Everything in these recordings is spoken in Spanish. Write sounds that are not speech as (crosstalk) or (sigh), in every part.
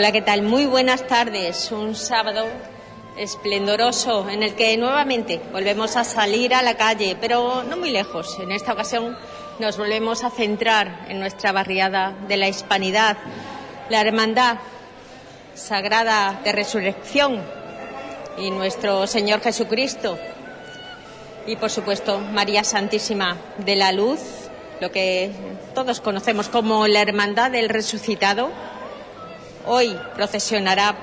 Hola, ¿qué tal? Muy buenas tardes. Un sábado esplendoroso en el que nuevamente volvemos a salir a la calle, pero no muy lejos. En esta ocasión nos volvemos a centrar en nuestra barriada de la Hispanidad, la Hermandad Sagrada de Resurrección y nuestro Señor Jesucristo y por supuesto María Santísima de la Luz, lo que todos conocemos como la Hermandad del Resucitado, hoy procesionará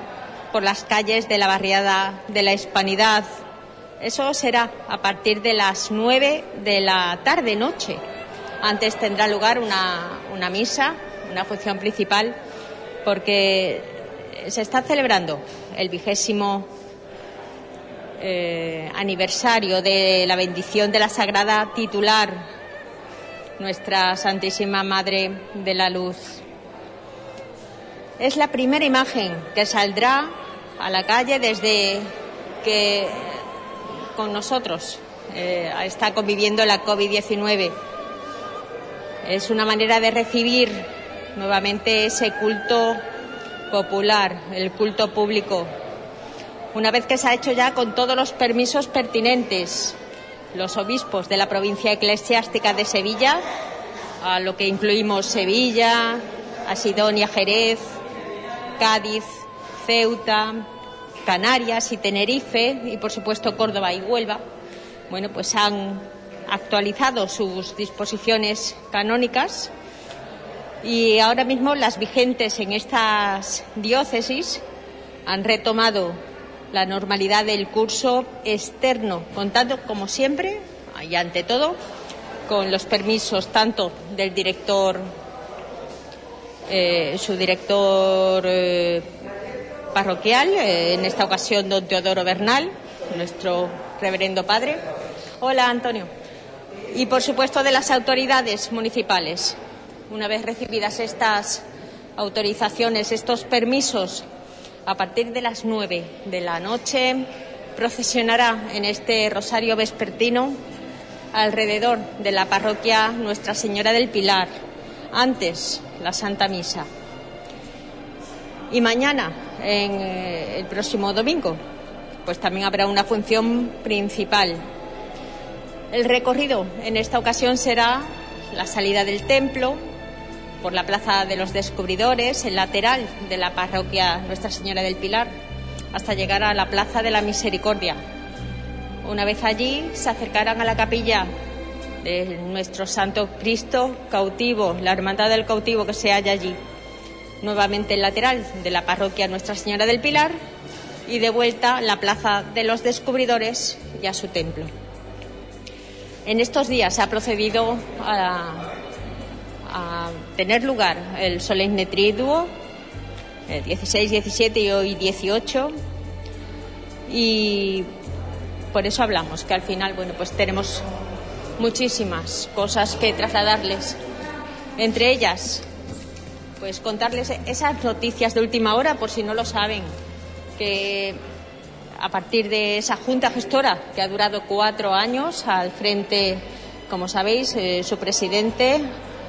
por las calles de la barriada de la Hispanidad. Eso será a partir de las nueve de la tarde noche. Antes tendrá lugar una, una misa, una función principal, porque se está celebrando el vigésimo eh, aniversario de la bendición de la Sagrada Titular, nuestra Santísima Madre de la Luz. Es la primera imagen que saldrá a la calle desde que con nosotros eh, está conviviendo la COVID-19. Es una manera de recibir nuevamente ese culto popular, el culto público una vez que se ha hecho ya con todos los permisos pertinentes. Los obispos de la provincia eclesiástica de Sevilla, a lo que incluimos Sevilla, Asidonia, Jerez, Cádiz, Ceuta, Canarias y Tenerife, y por supuesto Córdoba y Huelva, bueno, pues han actualizado sus disposiciones canónicas. Y ahora mismo las vigentes en estas diócesis han retomado la normalidad del curso externo, contando, como siempre, y ante todo, con los permisos tanto del director, eh, su director eh, parroquial, eh, en esta ocasión don Teodoro Bernal, nuestro reverendo padre. Hola, Antonio. Y, por supuesto, de las autoridades municipales. Una vez recibidas estas autorizaciones, estos permisos a partir de las nueve de la noche procesionará en este rosario vespertino alrededor de la parroquia Nuestra Señora del Pilar, antes la Santa Misa. Y mañana, en eh, el próximo domingo, pues también habrá una función principal. El recorrido en esta ocasión será la salida del templo, por la Plaza de los Descubridores, el lateral de la parroquia Nuestra Señora del Pilar, hasta llegar a la Plaza de la Misericordia. Una vez allí, se acercarán a la capilla de nuestro Santo Cristo cautivo, la Hermandad del Cautivo que se halla allí. Nuevamente el lateral de la parroquia Nuestra Señora del Pilar y de vuelta la Plaza de los Descubridores y a su templo. En estos días se ha procedido a a tener lugar el solemne triduo, el 16, 17 y hoy 18. Y por eso hablamos, que al final, bueno, pues tenemos muchísimas cosas que trasladarles. Entre ellas, pues contarles esas noticias de última hora, por si no lo saben, que a partir de esa junta gestora que ha durado cuatro años al frente, como sabéis, eh, su presidente,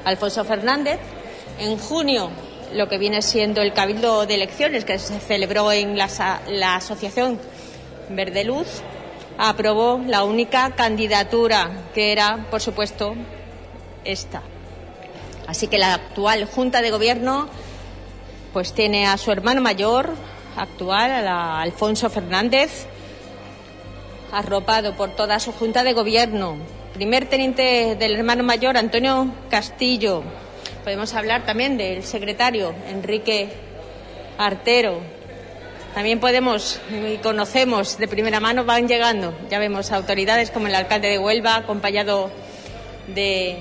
Alfonso Fernández. En junio, lo que viene siendo el Cabildo de Elecciones, que se celebró en la, Asociación Verde Luz, aprobó la única candidatura, que era, por supuesto, esta. Así que la actual Junta de Gobierno pues tiene a su hermano mayor actual, a Alfonso Fernández, arropado por toda su Junta de Gobierno, primer teniente del hermano mayor Antonio Castillo. Podemos hablar también del secretario Enrique Artero. También podemos y conocemos de primera mano, van llegando, ya vemos autoridades como el alcalde de Huelva, acompañado de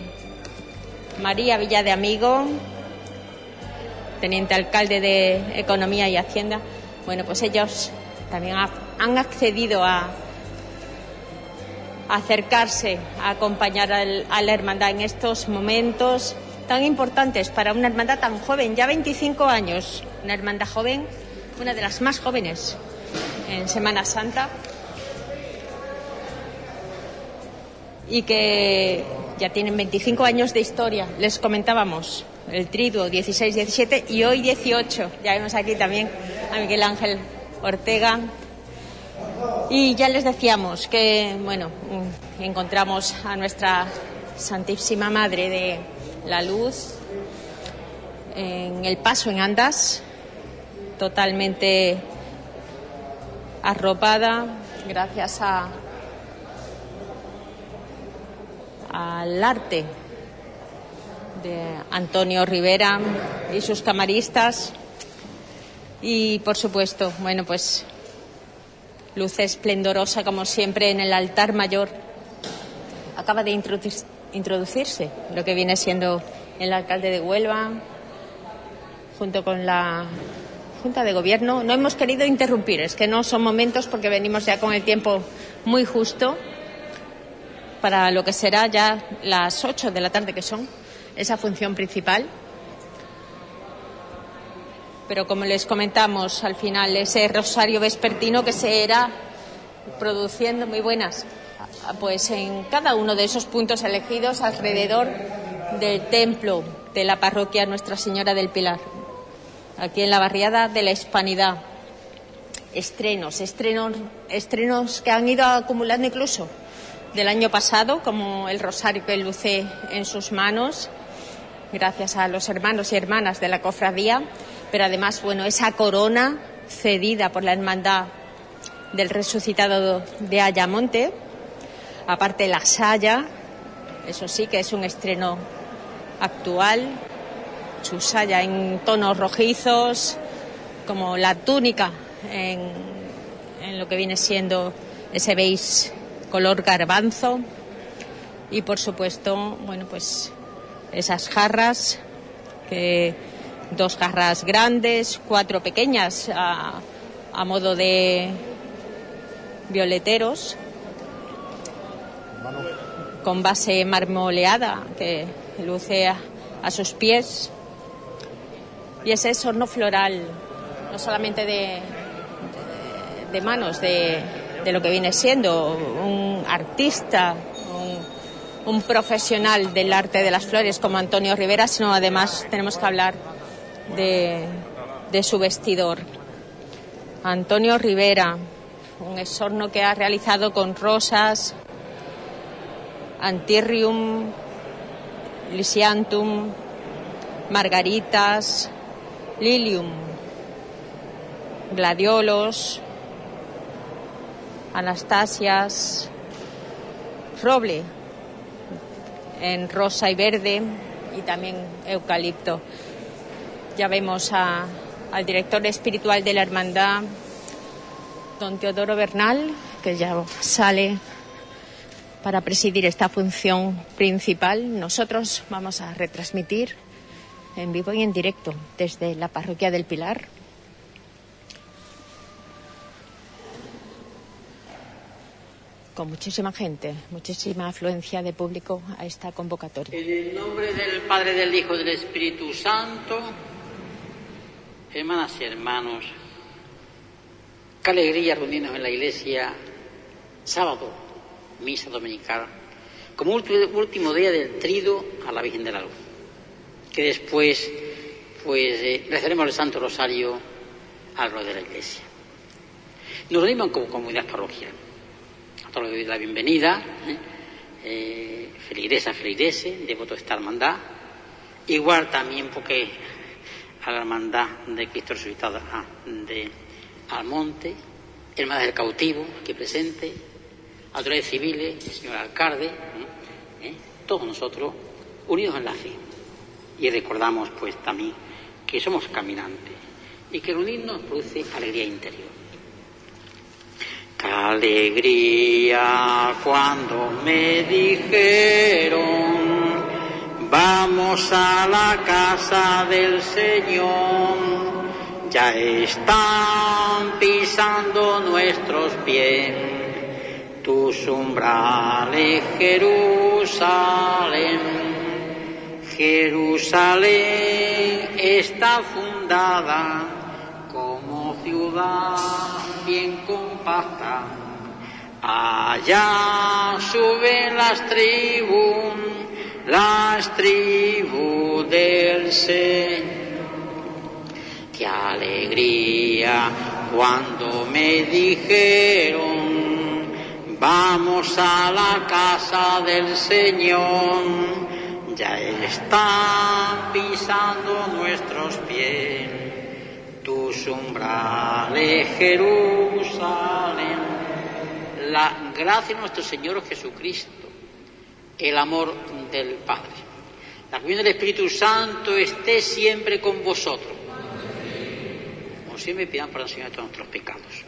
María Villa de Amigo, teniente alcalde de Economía y Hacienda. Bueno, pues ellos también han accedido a acercarse a acompañar a la hermandad en estos momentos tan importantes para una hermandad tan joven, ya 25 años, una hermandad joven, una de las más jóvenes en Semana Santa y que ya tienen 25 años de historia. Les comentábamos el triduo 16-17 y hoy 18. Ya vemos aquí también a Miguel Ángel Ortega. Y ya les decíamos que, bueno, encontramos a nuestra Santísima Madre de la Luz en el paso en Andas, totalmente arropada gracias a al arte de Antonio Rivera y sus camaristas. Y por supuesto, bueno, pues luz esplendorosa como siempre en el altar mayor. Acaba de introducirse lo que viene siendo el alcalde de Huelva junto con la Junta de Gobierno. No hemos querido interrumpir, es que no son momentos porque venimos ya con el tiempo muy justo para lo que será ya las 8 de la tarde que son esa función principal. Pero como les comentamos al final, ese rosario vespertino que se era produciendo muy buenas, pues en cada uno de esos puntos elegidos alrededor del templo de la parroquia Nuestra Señora del Pilar, aquí en la barriada de la Hispanidad. Estrenos, estrenos, estrenos que han ido acumulando incluso del año pasado, como el rosario que luce en sus manos, gracias a los hermanos y hermanas de la cofradía, pero además, bueno, esa corona cedida por la hermandad del resucitado de Ayamonte, aparte la saya, eso sí que es un estreno actual, su en tonos rojizos, como la túnica en, en lo que viene siendo ese beige color garbanzo y por supuesto, bueno, pues esas jarras, que dos jarras grandes, cuatro pequeñas a, modo de violeteros, con base marmoleada que luce a, sus pies. Y ese sorno floral, no solamente de, de, manos de, de, lo que viene siendo un artista, un profesional del arte de las flores como Antonio Rivera, sino además tenemos que hablar de, su vestidor. Antonio Rivera, un esorno que ha realizado con rosas, antirrium, lisiantum, margaritas, lilium, gladiolos, anastasias, roble, en rosa y verde y también eucalipto. Ya vemos al director espiritual de la hermandad, don Teodoro Bernal, que ya sale para presidir esta función principal. Nosotros vamos a retransmitir en vivo y en directo desde la parroquia del Pilar con muchísima gente, muchísima afluencia de público a esta convocatoria. En el nombre del Padre, del Hijo del Espíritu Santo, hermanas y hermanos, qué alegría reunirnos en la iglesia sábado, misa dominical, como último día del trido a la Virgen de la Luz, que después pues eh, el Santo Rosario al de la iglesia. Nos reunimos como comunidad parroquial a todos les doy la bienvenida, ¿eh? eh feligresa, devoto de esta hermandad. Igual también porque a la hermandad de Cristo resucitado ah, de Almonte, hermandad del cautivo aquí presente, autoridades civiles, señor alcalde, ¿eh? ¿Eh? todos nosotros unidos en la fe. Y recordamos pues también que somos caminantes y que el unirnos produce alegría interior. Qué alegría cuando me dijeron, vamos a la casa del Señor, ya están pisando nuestros pies tus umbrales, Jerusalén. Jerusalén está fundada como ciudad bien compacta. Allá suben las tribus, las tribus del Señor. Qué alegría cuando me dijeron, vamos a la casa del Señor, ya están pisando nuestros pies tus umbrales, Jerusalén. La gracia de nuestro Señor Jesucristo, el amor del Padre. La comunión del Espíritu Santo esté siempre con vosotros siempre pidan el Señor de todos nuestros pecados.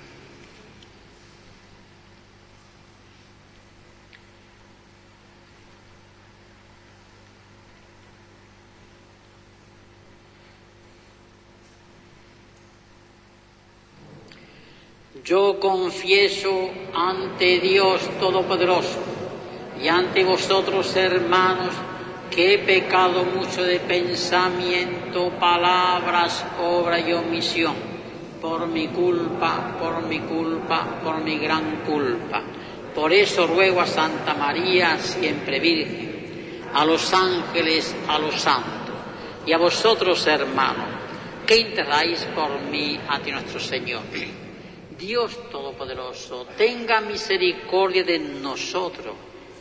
Yo confieso ante Dios Todopoderoso y ante vosotros, hermanos, que he pecado mucho de pensamiento, palabras, obra y omisión por mi culpa, por mi culpa, por mi gran culpa. Por eso ruego a Santa María, siempre Virgen, a los ángeles, a los santos, y a vosotros, hermanos, que interráis por mí ante nuestro Señor. Dios Todopoderoso, tenga misericordia de nosotros,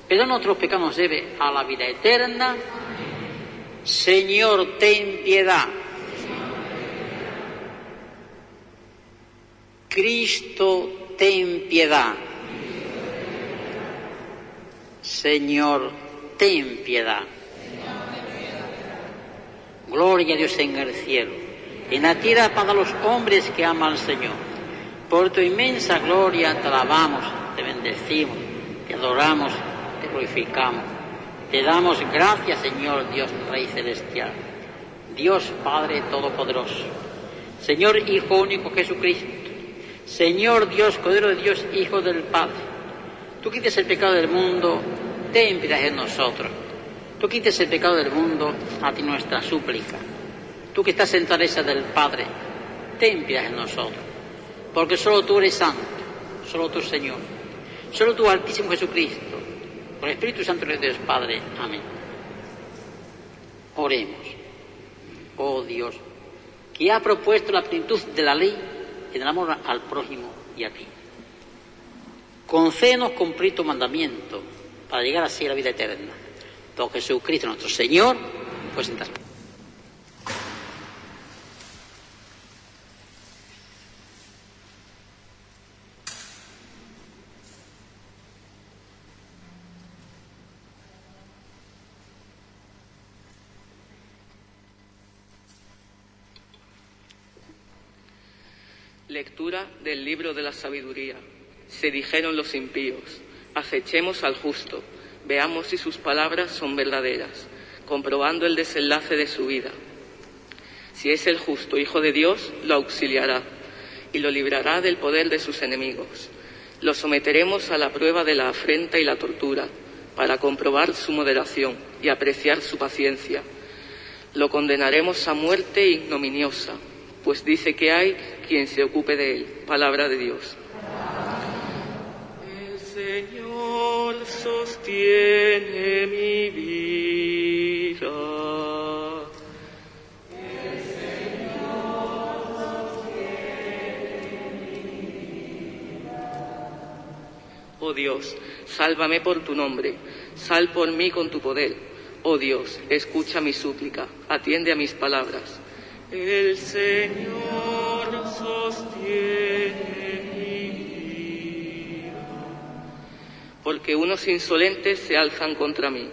pero nuestros pecados nos lleve a la vida eterna. Señor, ten piedad. Cristo, ten piedad. Señor, ten piedad. Gloria a Dios en el cielo. En la tierra para los hombres que aman al Señor. Por tu inmensa gloria te alabamos, te bendecimos, te adoramos, te glorificamos. Te damos gracias, Señor Dios Rey Celestial. Dios Padre Todopoderoso. Señor Hijo único Jesucristo Señor Dios, Cordero de Dios, Hijo del Padre, tú quites el pecado del mundo, ten piedad en nosotros. Tú quites el pecado del mundo, a ti nuestra súplica. Tú que estás en esa del Padre, ten piedad en nosotros. Porque solo tú eres santo, solo tú Señor, solo tú Altísimo Jesucristo, por el Espíritu Santo de Dios Padre. Amén. Oremos. Oh Dios, que ha propuesto la plenitud de la ley en el amor al prójimo y a ti. Concédenos cumplir tu mandamiento para llegar así a la vida eterna. Por Jesucristo nuestro Señor, pues entonces. Lectura del libro de la sabiduría. Se dijeron los impíos, acechemos al justo, veamos si sus palabras son verdaderas, comprobando el desenlace de su vida. Si es el justo Hijo de Dios, lo auxiliará y lo librará del poder de sus enemigos. Lo someteremos a la prueba de la afrenta y la tortura, para comprobar su moderación y apreciar su paciencia. Lo condenaremos a muerte ignominiosa pues dice que hay quien se ocupe de él. Palabra de Dios. El Señor sostiene mi vida. El Señor sostiene mi vida. Oh Dios, sálvame por tu nombre, sal por mí con tu poder. Oh Dios, escucha mi súplica, atiende a mis palabras el Señor sostiene mi vida. Porque unos insolentes se alzan contra mí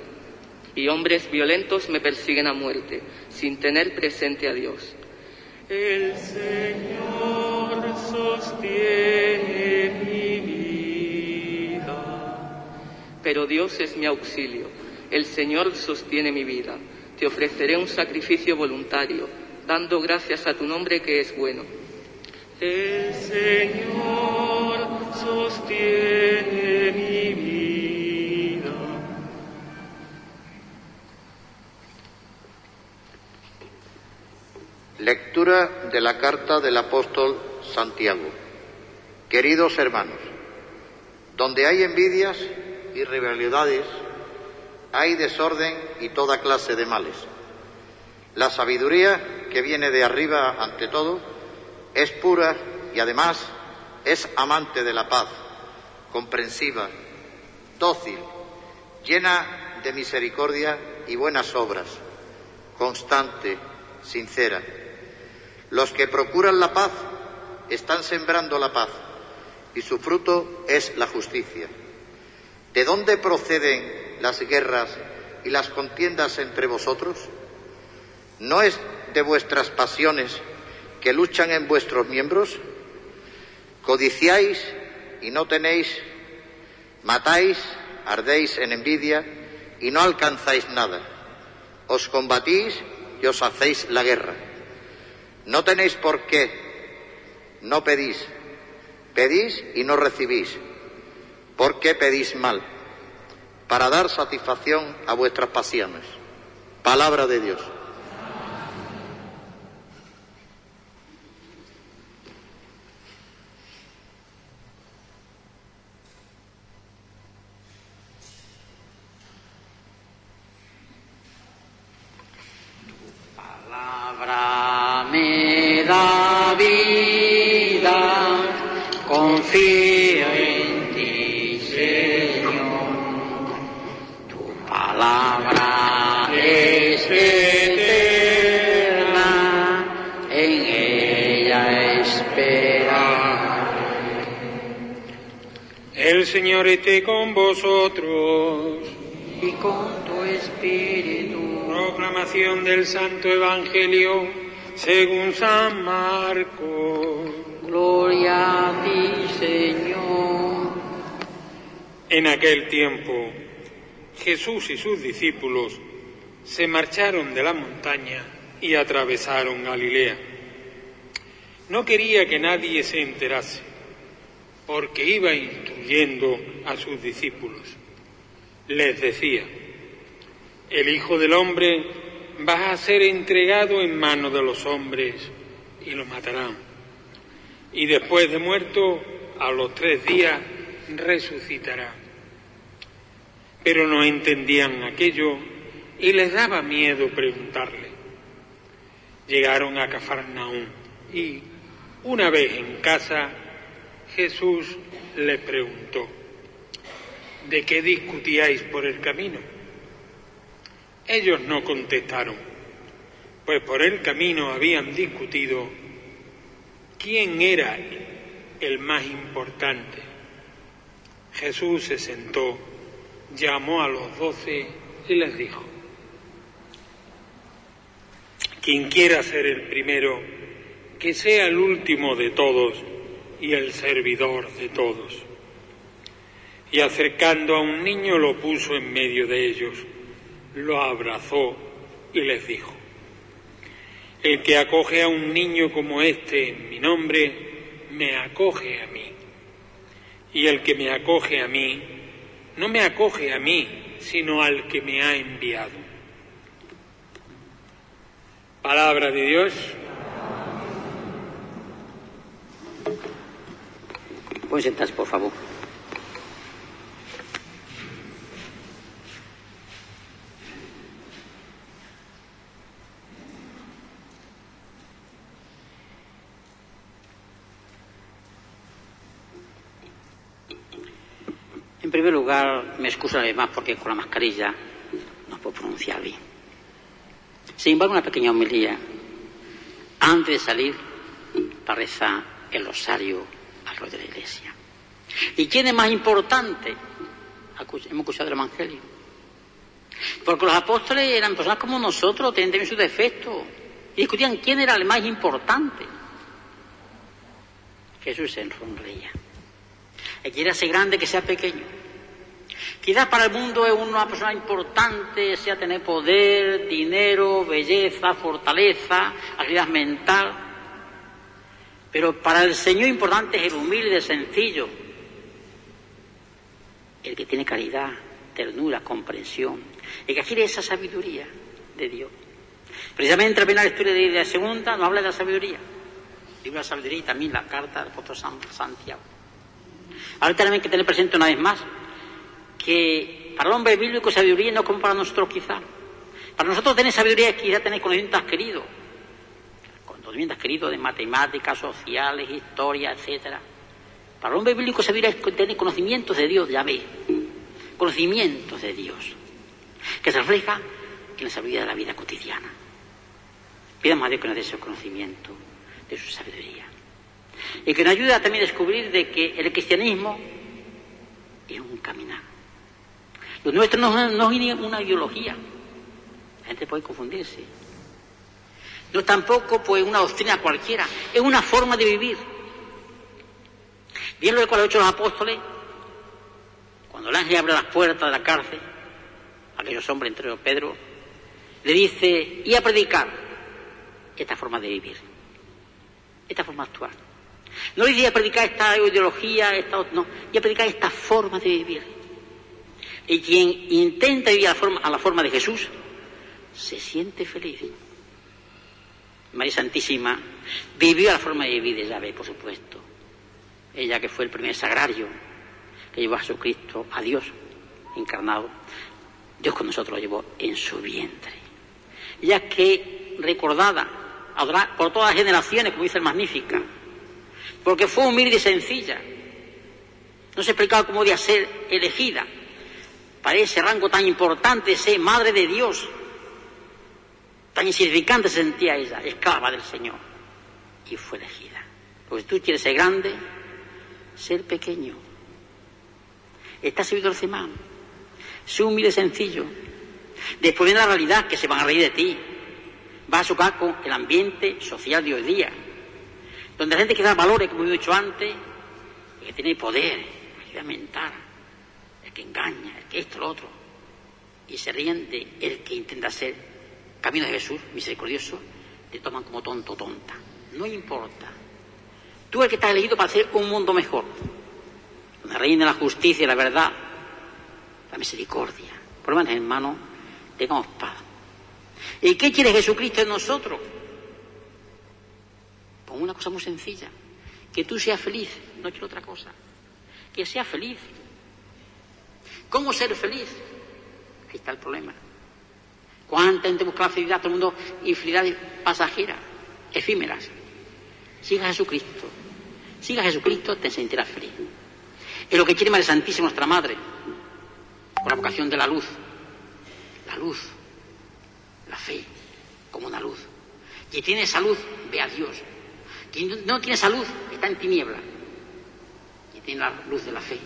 y hombres violentos me persiguen a muerte sin tener presente a Dios. El Señor sostiene mi vida. Pero Dios es mi auxilio. El Señor sostiene mi vida. Te ofreceré un sacrificio voluntario dando gracias a tu nombre que es bueno. El Señor sostiene mi vida. Lectura de la carta del apóstol Santiago. Queridos hermanos, donde hay envidias y rivalidades, hay desorden y toda clase de males. La sabiduría que viene de arriba ante todo es pura y además es amante de la paz, comprensiva, dócil, llena de misericordia y buenas obras, constante, sincera. Los que procuran la paz están sembrando la paz y su fruto es la justicia. ¿De dónde proceden las guerras y las contiendas entre vosotros? ¿No es de vuestras pasiones que luchan en vuestros miembros? Codiciáis y no tenéis, matáis, ardéis en envidia y no alcanzáis nada. Os combatís y os hacéis la guerra. No tenéis por qué, no pedís, pedís y no recibís. ¿Por qué pedís mal? Para dar satisfacción a vuestras pasiones. Palabra de Dios. Palabra me da vida, confío en ti, Señor. Tu palabra es eterna, en ella espera. El Señor esté con vosotros. Y con tu espíritu. Proclamación del Santo Evangelio según San Marcos. Gloria a ti, Señor. En aquel tiempo, Jesús y sus discípulos se marcharon de la montaña y atravesaron Galilea. No quería que nadie se enterase, porque iba instruyendo a sus discípulos. Les decía, el Hijo del Hombre va a ser entregado en manos de los hombres y lo matarán. Y después de muerto, a los tres días, resucitará. Pero no entendían aquello y les daba miedo preguntarle. Llegaron a Cafarnaúm y, una vez en casa, Jesús les preguntó, ¿de qué discutíais por el camino? Ellos no contestaron, pues por el camino habían discutido quién era el más importante. Jesús se sentó, llamó a los doce y les dijo, quien quiera ser el primero, que sea el último de todos y el servidor de todos. Y acercando a un niño lo puso en medio de ellos lo abrazó y les dijo, el que acoge a un niño como este en mi nombre, me acoge a mí. Y el que me acoge a mí, no me acoge a mí, sino al que me ha enviado. Palabra de Dios. Pueden sentarse, por favor. En primer lugar, me excuso además porque con la mascarilla no puedo pronunciar bien. Sin embargo, una pequeña homilía. Antes de salir, para rezar el rosario al rey de la iglesia. ¿Y quién es más importante? Hemos escuchado el Evangelio. Porque los apóstoles eran personas como nosotros, tenían también sus defectos. Y discutían quién era el más importante. Jesús se sonreía. El quiere ser grande que sea pequeño. Quizás para el mundo es una persona importante, sea tener poder, dinero, belleza, fortaleza, agilidad mental. Pero para el Señor importante es el humilde, sencillo, el que tiene caridad, ternura, comprensión, el que adquiere esa sabiduría de Dios. Precisamente la lectura de la segunda nos habla de la sabiduría. La sabiduría y también la carta del apóstol Santiago. Ahora también hay que tener presente una vez más que para el hombre bíblico sabiduría no como para nosotros quizá. Para nosotros tener sabiduría es quizá tener conocimientos adquiridos. Conocimientos adquiridos de matemáticas, sociales, historia, etcétera. Para el hombre bíblico sabiduría es tener conocimientos de Dios, ya ve. Conocimientos de Dios. Que se refleja en la sabiduría de la vida cotidiana. Pidamos a Dios que nos dé ese conocimiento de su sabiduría. Y que nos ayude a también a descubrir de que el cristianismo es un caminar. Lo nuestro no, es una ideología. La gente puede confundirse. No tampoco pues una doctrina cualquiera. Es una forma de vivir. Bien lo cual han hecho los apóstoles. Cuando el ángel abre las puertas de la cárcel, aquellos hombres, entre ellos Pedro, le dice, y a predicar esta forma de vivir, esta forma de actuar. No dice a predicar esta ideología, esta, no, y a predicar esta forma de vivir. Y quien intenta vivir a la forma, a la forma de Jesús, se siente feliz. María Santísima vivió a la forma de vivir de Yahvé, por supuesto. Ella que fue el primer sagrario que llevó a Jesucristo, a Dios encarnado, Dios con nosotros lo llevó en su vientre. Ella que recordada por todas las generaciones, como dice el Magnífica, porque fue humilde y sencilla. No se explicaba cómo podía ser elegida para ese rango tan importante ser madre de Dios. Tan insignificante se sentía ella, esclava del Señor. Y fue elegida. Porque si tú quieres ser grande, ser pequeño. Estás subido al semán. Sé humilde y sencillo. Después viene la realidad, que se van a reír de ti. Vas a chocar con el ambiente social de hoy día donde la gente que da valores, como he dicho antes, el que tiene poder, el que mentar, el que engaña, el que esto, lo otro, y se ríen de el que intenta ser camino de Jesús, misericordioso, te toman como tonto tonta. No importa. Tú el que estás elegido para hacer un mundo mejor, donde reina la justicia y la verdad, la misericordia. Por lo menos, hermano, tengamos paz. ¿Y qué quiere Jesucristo en nosotros? Con una cosa muy sencilla. Que tú seas feliz, no quiero otra cosa. Que seas feliz. ¿Cómo ser feliz? Ahí está el problema. ¿Cuánta gente busca la felicidad? Todo el mundo infelicidad pasajera, efímeras. Siga a Jesucristo. Siga a Jesucristo, te sentirás feliz. Es lo que quiere María Santísima, nuestra Madre, por la vocación de la luz. La luz, la fe, como una luz. Y tiene esa luz, ve a Dios, quien no tiene salud está en tiniebla. Y tiene la luz de la fe.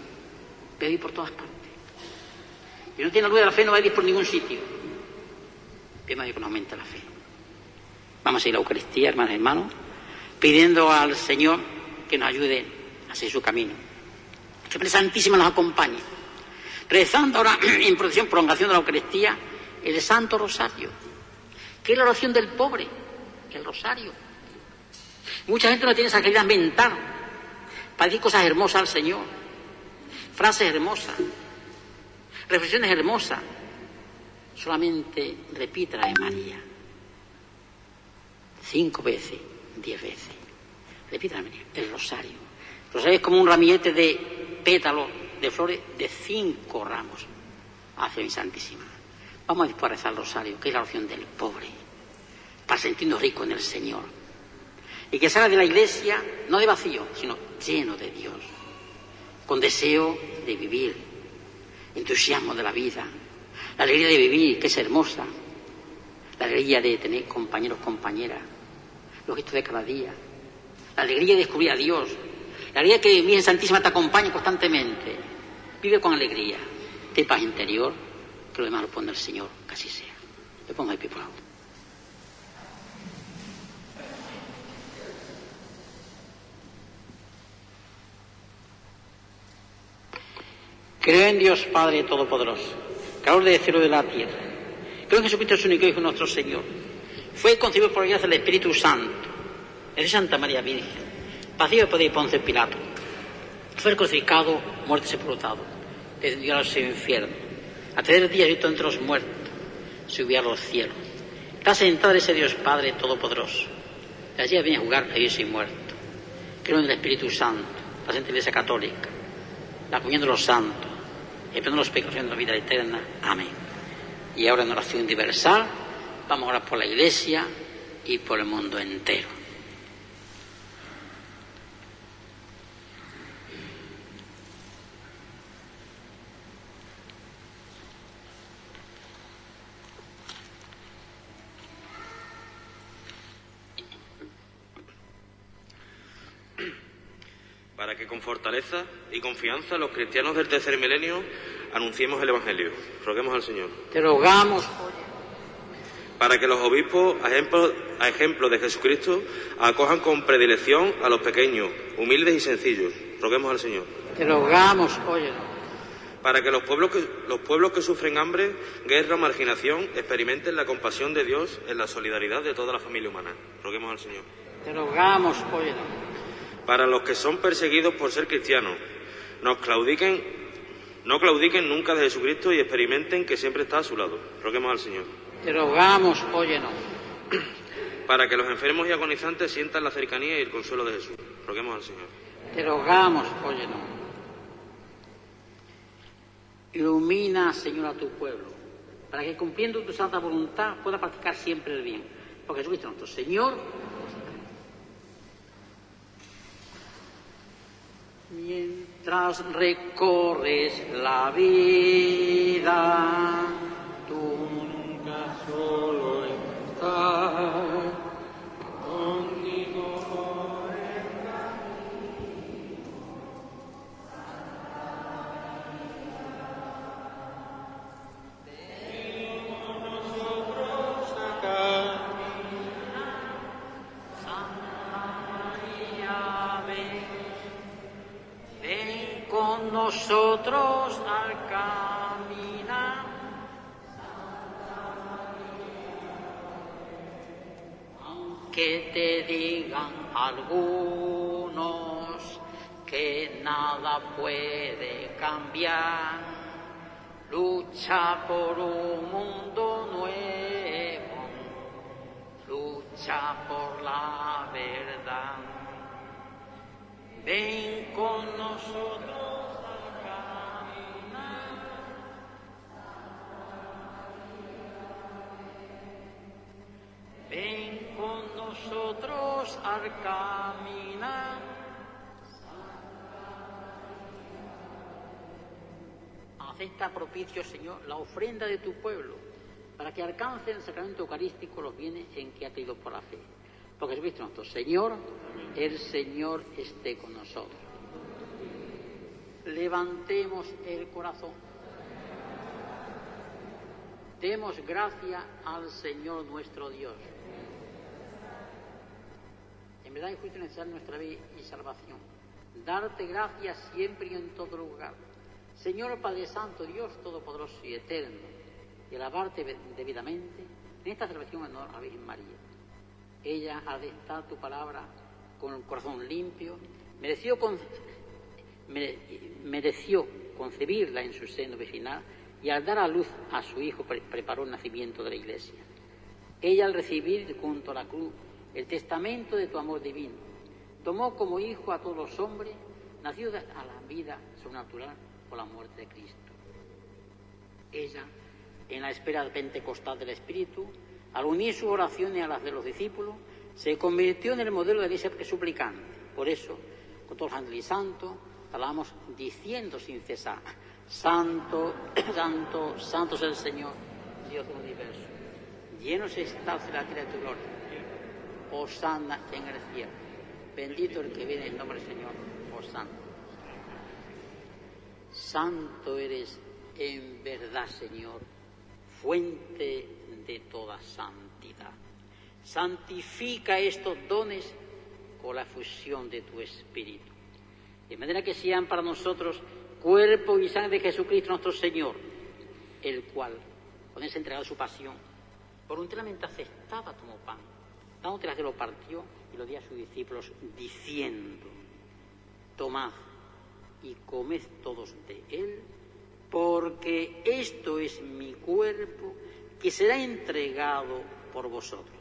Puede ir por todas partes. Y no tiene la luz de la fe no va a ir por ningún sitio. Pide que nos aumente la fe. Vamos a ir a la Eucaristía, hermanos y hermanos, pidiendo al Señor que nos ayude a seguir su camino. Que el Santísima nos acompañe. Rezando ahora (clears throat) en procesión, prolongación de la Eucaristía, el Santo Rosario, que es la oración del pobre, el Rosario Mucha gente no tiene esa calidad mental para decir cosas hermosas al Señor, frases hermosas, reflexiones hermosas. Solamente repita la de María. Cinco veces, diez veces. Repita la María. El rosario. El rosario es como un ramillete de pétalos de flores de cinco ramos hacia mi Santísima. Vamos a rezar el rosario, que es la oración del pobre, para sentirnos ricos en el Señor y que salga de la iglesia no de vacío, sino lleno de Dios, con deseo de vivir, entusiasmo de la vida, la alegría de vivir, que es hermosa, la alegría de tener compañeros, compañeras, los gestos de cada día, la alegría de descubrir a Dios, la alegría que mi Santísima te acompaña constantemente. Vive con alegría, de paz interior, que lo demás lo pone el Señor, casi sea. Le pongo el pie por Creo en Dios Padre Todopoderoso, creador del cielo y de la tierra. Creo en Jesucristo, su único Hijo, nuestro Señor. Fue concebido por gracia del Espíritu Santo. Es Santa María Virgen. Pacido de poder Ponce Pilato. Fue crucificado, muerto y sepultado. Descendió al infierno. A tres días visto entre los muertos. Subió a los cielos. Está sentado ese Dios Padre Todopoderoso. De allí viene a jugar a Dios y muerto. Creo en el Espíritu Santo, la Santa Iglesia Católica, la comunión de los santos y perdona los pecados en la vida eterna. Amén. Y ahora en oración universal, vamos a orar por la Iglesia y por el mundo entero. Para que con fortaleza y confianza los cristianos del tercer milenio anunciemos el Evangelio. Roguemos al Señor. Te rogamos, Para que los obispos, a ejemplo, a ejemplo de Jesucristo, acojan con predilección a los pequeños, humildes y sencillos. Roguemos al Señor. te rogamos, óyenos. Para que los pueblos que, los pueblos que sufren hambre, guerra o marginación experimenten la compasión de Dios en la solidaridad de toda la familia humana. Roguemos al Señor. Te rogamos, óyenos. Para los que son perseguidos por ser cristianos, nos claudiquen, no claudiquen nunca de Jesucristo y experimenten que siempre está a su lado. Roguemos al Señor. Te rogamos, óyenos. Para que los enfermos y agonizantes sientan la cercanía y el consuelo de Jesús. Roguemos al Señor. Te rogamos, óyenos. Ilumina, Señor, a tu pueblo, para que cumpliendo tu santa voluntad pueda practicar siempre el bien. Por Jesucristo nuestro Señor. Mientras recorres la vida, tú nunca solo estás. Nosotros al caminar. Que te digan algunos que nada puede cambiar. Lucha por un mundo nuevo lucha por la verdad. Ven con nosotros Ven con nosotros al caminar. Acepta propicio, Señor, la ofrenda de tu pueblo para que alcance el sacramento eucarístico los bienes en que ha creído por la fe. Porque es visto nuestro Señor, el Señor esté con nosotros. Levantemos el corazón. Demos gracia al Señor nuestro Dios. En verdad es justo y nuestra vida y salvación. Darte gracias siempre y en todo lugar. Señor Padre Santo, Dios Todopoderoso y Eterno, y alabarte debidamente en esta en honor a la Virgen María. Ella, al estar tu palabra con el corazón limpio, mereció, con- mere- mereció concebirla en su seno virginal y al dar a luz a su hijo pre- preparó el nacimiento de la Iglesia. Ella, al recibir junto a la cruz el testamento de tu amor divino, tomó como hijo a todos los hombres, nacidos a la vida sobrenatural por la muerte de Cristo. Ella, en la espera pentecostal del Espíritu, al unir sus oraciones a las de los discípulos, se convirtió en el modelo de la suplicante. Por eso, con todos los ángeles santos, hablamos diciendo sin cesar, Santo, (clears throat) Santo, Santo es el Señor, Dios del universo. Llenos estás de la tierra de tu gloria. Osana en el cielo. Bendito el que viene en nombre del Señor. Osana. Santo eres en verdad, Señor, fuente de toda santidad. Santifica estos dones con la fusión de tu Espíritu, de manera que sean para nosotros cuerpo y sangre de Jesucristo nuestro Señor, el cual, con esa entregado su pasión, voluntariamente aceptaba tomó pan, dándote las que lo partió y lo dio a sus discípulos, diciendo, tomad y comed todos de él, porque esto es mi cuerpo que será entregado por vosotros.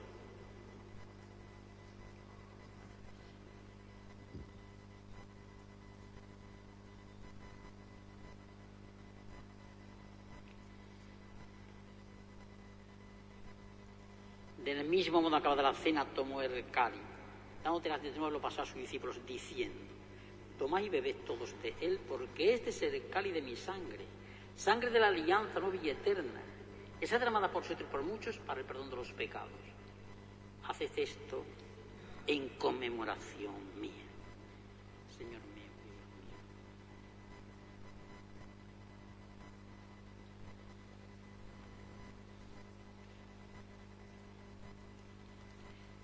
Del mismo modo, acabada la cena, tomó el cáliz. Dándote las de nuevo, lo pasó a sus discípulos diciendo: Tomad y bebed todos de él, porque este es el cáliz de mi sangre, sangre de la alianza novia y eterna, esa derramada por vosotros y por muchos para el perdón de los pecados. Haced esto en conmemoración mía.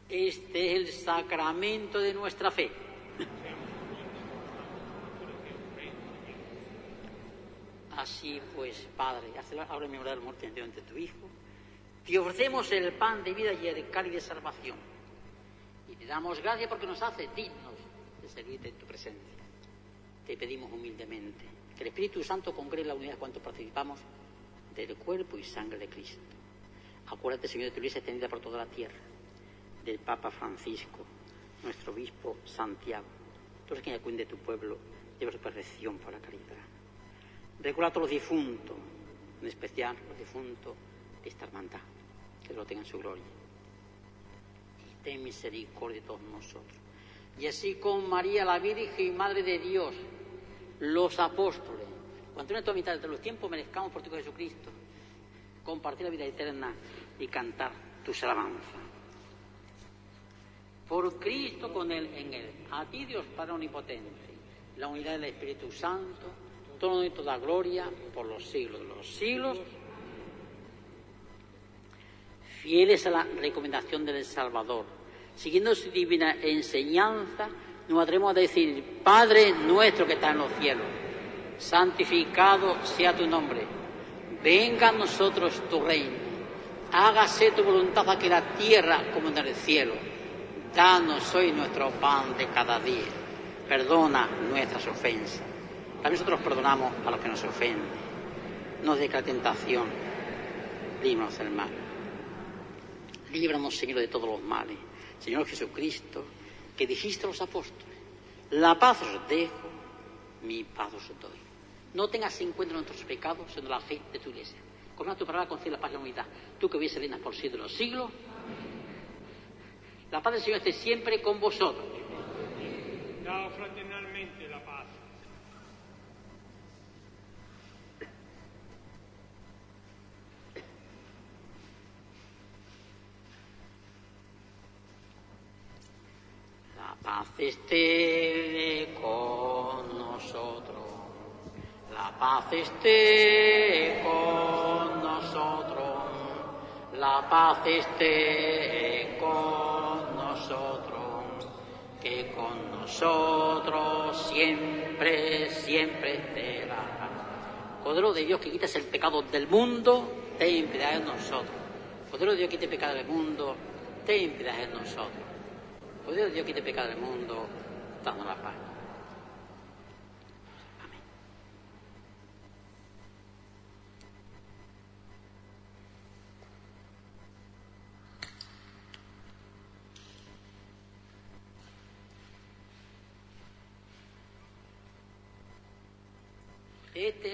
Este es el sacramento de nuestra fe. Así pues, Padre, ahora memoria del muerte de tu Hijo, te ofrecemos el pan de vida y el cáliz de salvación. Y te damos gracias porque nos hace dignos de servirte en tu presencia. Te pedimos humildemente que el Espíritu Santo congregue la unidad cuanto participamos del cuerpo y sangre de Cristo. Acuérdate, Señor, de tu iglesia extendida por toda la tierra, del Papa Francisco, nuestro obispo Santiago, todos quienes acuden de tu pueblo, lleva su perfección por la caridad. Recuerda a todos los difuntos, en especial los difuntos de esta hermandad, que lo tengan su gloria. Y ten misericordia de todos nosotros. Y así con María, la Virgen y Madre de Dios, los apóstoles, cuando en toda mitad de los tiempos merezcamos por tu Jesucristo, compartir la vida eterna y cantar tus alabanzas. Por Cristo con Él en Él, a ti Dios Padre Omnipotente, la unidad del Espíritu Santo, todo y toda gloria por los siglos de los siglos. Fieles a la recomendación del Salvador, siguiendo su divina enseñanza, nos atrevemos a decir, Padre nuestro que está en los cielos, santificado sea tu nombre, venga a nosotros tu reino, hágase tu voluntad aquí en la tierra como en el cielo. Danos hoy nuestro pan de cada día, perdona nuestras ofensas también nosotros perdonamos a los que nos ofenden. No deja tentación. Líbranos del mal. Líbranos, Señor, de todos los males. Señor Jesucristo, que dijiste a los apóstoles, la paz os dejo, mi paz os doy. No tengas en cuenta nuestros pecados, sino la fe de tu iglesia. Con tu palabra concede la paz y la unidad. Tú que hubiese reinas por siglos de los siglos. La paz del Señor esté siempre con vosotros. Dao fraternalmente la paz. La paz esté con nosotros. La paz esté con nosotros. La paz esté Que con nosotros siempre, siempre paz. Cordero de Dios que quitas el pecado del mundo, ten piedad de nosotros. Cordero de Dios que el pecado del mundo, ten piedad de nosotros. Poder Dios quite pecado del mundo, dando la paz. Amén. Este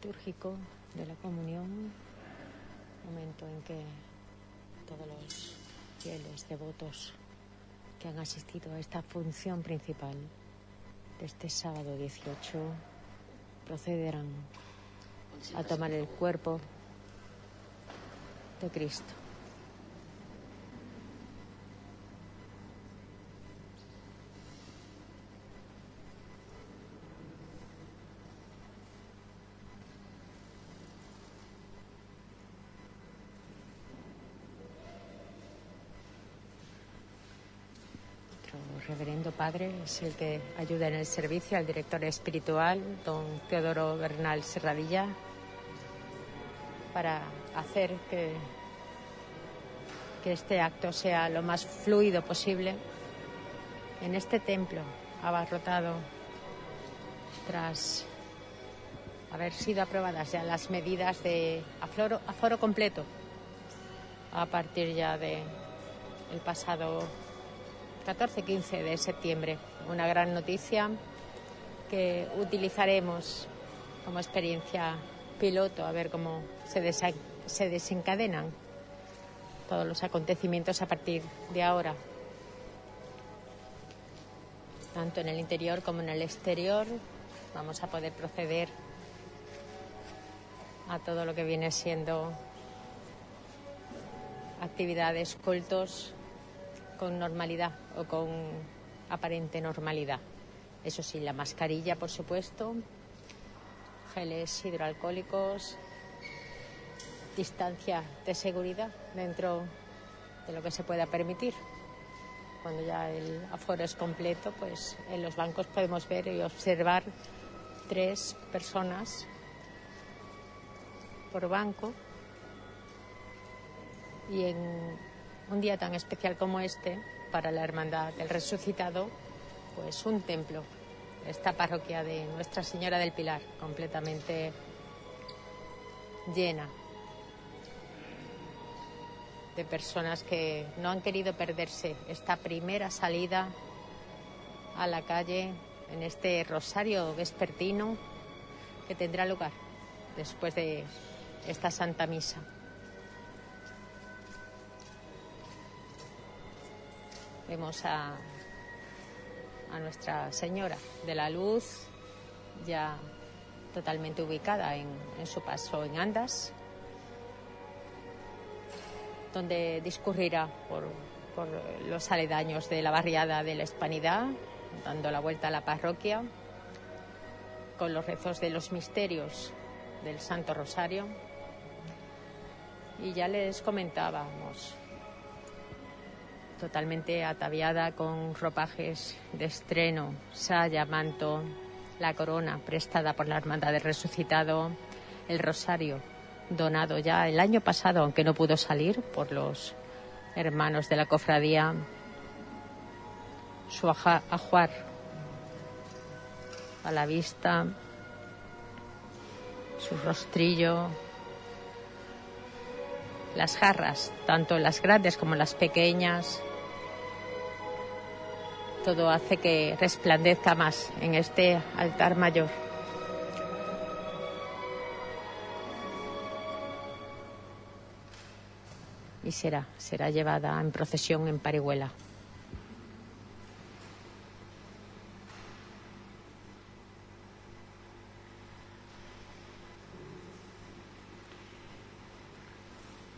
litúrgico de la comunión, momento en que todos los fieles devotos que han asistido a esta función principal de este sábado 18 procederán a tomar el cuerpo de Cristo. Otro reverendo padre es el que ayuda en el servicio al director espiritual, don Teodoro Bernal Serradilla, para hacer que, que este acto sea lo más fluido posible en este templo abarrotado tras haber sido aprobadas ya las medidas de aforo, aforo completo a partir ya de el pasado 14-15 de septiembre. Una gran noticia que utilizaremos como experiencia piloto a ver cómo se, se desencadenan todos los acontecimientos a partir de ahora, tanto en el interior como en el exterior. Vamos a poder proceder a todo lo que viene siendo actividades, cultos con normalidad o con aparente normalidad. Eso sí, la mascarilla, por supuesto, geles hidroalcohólicos, distancia de seguridad dentro de lo que se pueda permitir. Cuando ya el aforo es completo, pues en los bancos podemos ver y observar tres personas por banco y en un día tan especial como este, para la Hermandad del Resucitado, pues un templo, esta parroquia de Nuestra Señora del Pilar, completamente llena de personas que no han querido perderse esta primera salida a la calle en este rosario vespertino que tendrá lugar después de esta Santa Misa. Vemos a, Nuestra Señora de la Luz ya totalmente ubicada en, en su paso en Andas, donde discurrirá por, por los aledaños de la barriada de la Hispanidad, dando la vuelta a la parroquia, con los rezos de los misterios del Santo Rosario. Y ya les comentábamos totalmente ataviada con ropajes de estreno, saya, manto, la corona prestada por la Hermandad del Resucitado, el rosario donado ya el año pasado, aunque no pudo salir por los hermanos de la cofradía, su ajuar a la vista, su rostrillo, las jarras, tanto las grandes como las pequeñas, todo hace que resplandezca más en este altar mayor. Y será, será llevada en procesión en Parihuela.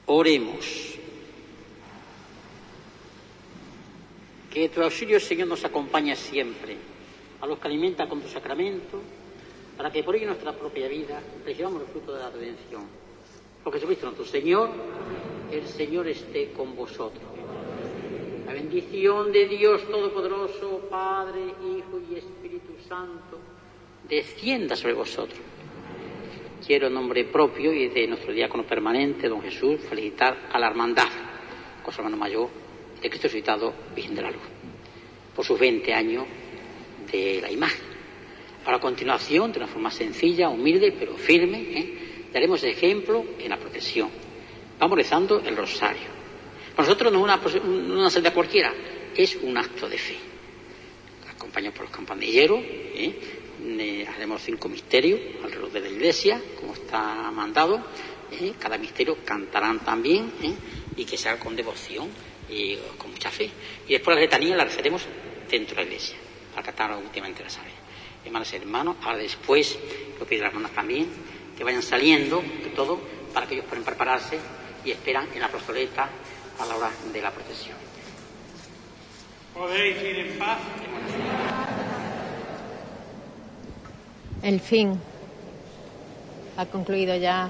Oremos. Que tu auxilio, Señor, nos acompañe siempre a los que alimentan con tu sacramento, para que por ello nuestra propia vida recibamos el fruto de la redención. Por Jesucristo nuestro Señor, el Señor esté con vosotros. La bendición de Dios Todopoderoso, Padre, Hijo y Espíritu Santo, descienda sobre vosotros. Quiero en nombre propio y de nuestro diácono permanente, don Jesús, felicitar a la hermandad, cosa hermano mayor de Cristo resucitado, Virgen de la Luz, por sus 20 años de la imagen. Ahora, a continuación, de una forma sencilla, humilde, pero firme, ¿eh? daremos ejemplo en la procesión. Vamos rezando el rosario. Para nosotros no es una, una salida cualquiera, es un acto de fe. Acompañados por los campanilleros, ¿eh? haremos cinco misterios alrededor de la iglesia, como está mandado. ¿eh? Cada misterio cantarán también ¿eh? y que se haga con devoción y con mucha fe. Y después la letanía la rezaremos dentro de la iglesia, para cantar últimamente la sabe. Hermanos y hermanos, ahora después, lo pido a las hermanas también, que vayan saliendo de todo para que ellos puedan prepararse y esperan en la plazoleta a la hora de la procesión. Podéis ir en paz. El fin. Ha concluido ya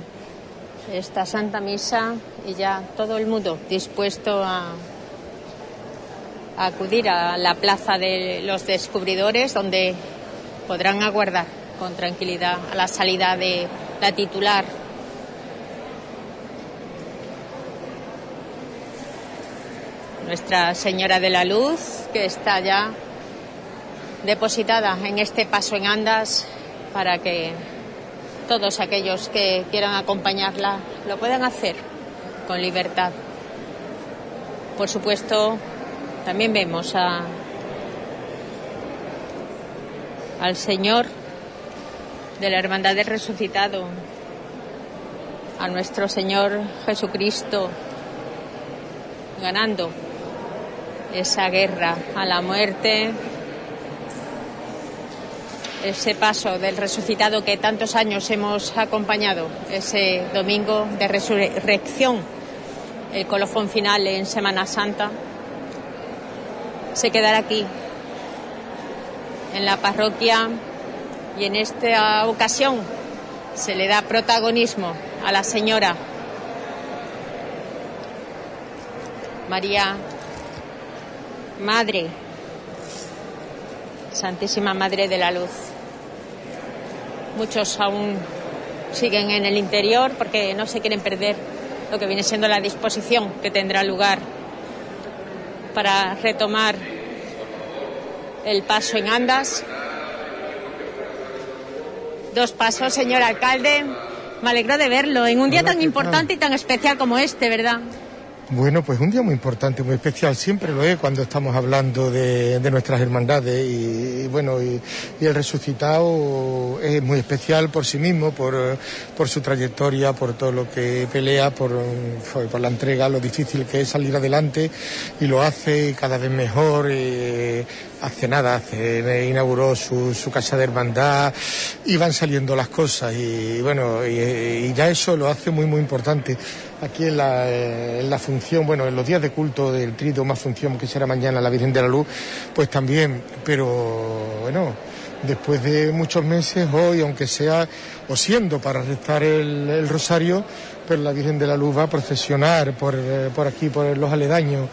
esta Santa Misa y ya todo el mundo dispuesto a acudir a la plaza de los descubridores donde podrán aguardar con tranquilidad a la salida de la titular. Nuestra Señora de la Luz, que está ya depositada en este paso en andas para que todos aquellos que quieran acompañarla lo puedan hacer con libertad. Por supuesto, también vemos a, al Señor de la Hermandad del Resucitado, a nuestro Señor Jesucristo, ganando esa guerra a la muerte, ese paso del resucitado que tantos años hemos acompañado, ese domingo de resurrección, el colofón final en Semana Santa, se quedará aquí, en la parroquia, y en esta ocasión se le da protagonismo a la señora María, Madre, Santísima Madre de la Luz. Muchos aún siguen en el interior porque no se quieren perder lo que viene siendo la disposición que tendrá lugar para retomar el paso en andas. Dos pasos, señor alcalde. Me alegro de verlo en un día tan importante y tan especial como este, ¿verdad? Bueno, pues un día muy importante, muy especial, siempre lo es cuando estamos hablando de, nuestras hermandades y, bueno, y, el resucitado es muy especial por sí mismo, por, su trayectoria, por todo lo que pelea, por, por, la entrega, lo difícil que es salir adelante y lo hace cada vez mejor. Hace nada, hace, inauguró su, su, casa de hermandad y van saliendo las cosas y bueno, y, ya eso lo hace muy muy importante. Aquí en la, función, bueno, en los días de culto del trito, más función que será mañana la Virgen de la Luz, pues también, pero bueno, después de muchos meses, hoy, aunque sea o siendo para rezar el, rosario, pero la Virgen de la Luz va a procesionar por, eh, por aquí, por los aledaños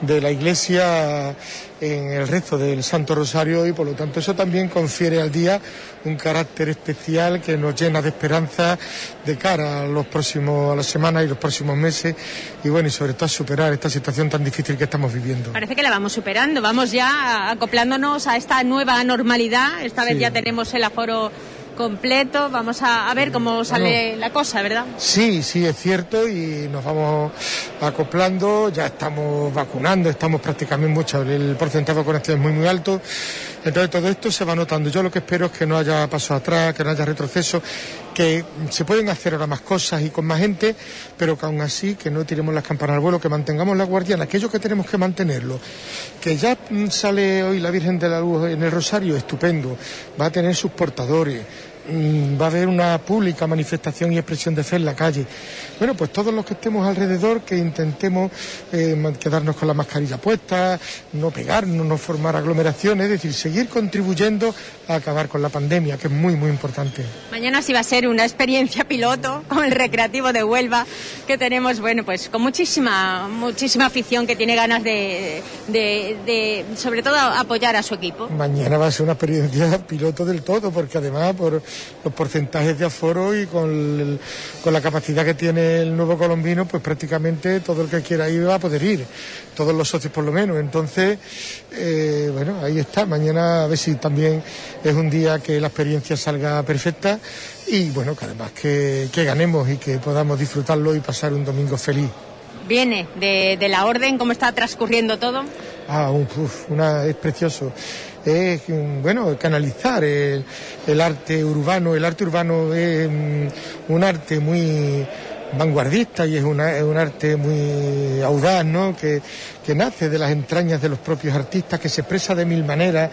de la iglesia en el resto del Santo Rosario y por lo tanto eso también confiere al día un carácter especial que nos llena de esperanza de cara a los próximos a las semanas y los próximos meses y bueno y sobre todo a superar esta situación tan difícil que estamos viviendo. Parece que la vamos superando, vamos ya acoplándonos a esta nueva normalidad. Esta vez ya tenemos el aforo completo. Vamos a, ver cómo sale la cosa, ¿verdad? Sí, sí, es cierto y nos vamos acoplando. Ya estamos vacunando, estamos prácticamente mucho. El porcentaje de vacunación es muy, muy alto. Entonces todo esto se va notando. Yo lo que espero es que no haya pasos atrás, que no haya retroceso, que se pueden hacer ahora más cosas y con más gente, pero que aún así que no tiremos las campanas al vuelo, que mantengamos la guardiana, aquello que tenemos que mantenerlo. Que ya mm, sale hoy la Virgen de la Luz en el Rosario, estupendo, va a tener sus portadores Mm, va a haber una pública manifestación y expresión de fe en la calle. Bueno, pues todos los que estemos alrededor, que intentemos eh, quedarnos con la mascarilla puesta, no pegarnos, no formar aglomeraciones, es decir, seguir contribuyendo a acabar con la pandemia, que es muy, muy importante. Mañana sí va a ser una experiencia piloto (laughs) con el Recreativo de Huelva, que tenemos, bueno, pues con muchísima, muchísima afición que tiene ganas de, de sobre todo, apoyar a su equipo. Mañana va a ser una experiencia (laughs) piloto del todo, porque además, por los porcentajes de aforo y con, con la capacidad que tiene el nuevo colombino, pues prácticamente todo el que quiera ir va a poder ir, todos los socios por lo menos. Entonces, eh, bueno, ahí está. Mañana a ver si también es un día que la experiencia salga perfecta y bueno, que además que, ganemos y que podamos disfrutarlo y pasar un domingo feliz. Viene de, de la orden, ¿cómo está transcurriendo todo? Ah, una, es precioso es bueno canalizar el, arte urbano. El arte urbano es un arte muy vanguardista y es, un arte muy audaz, ¿no? Que, nace de las entrañas de los propios artistas, que se expresa de mil maneras,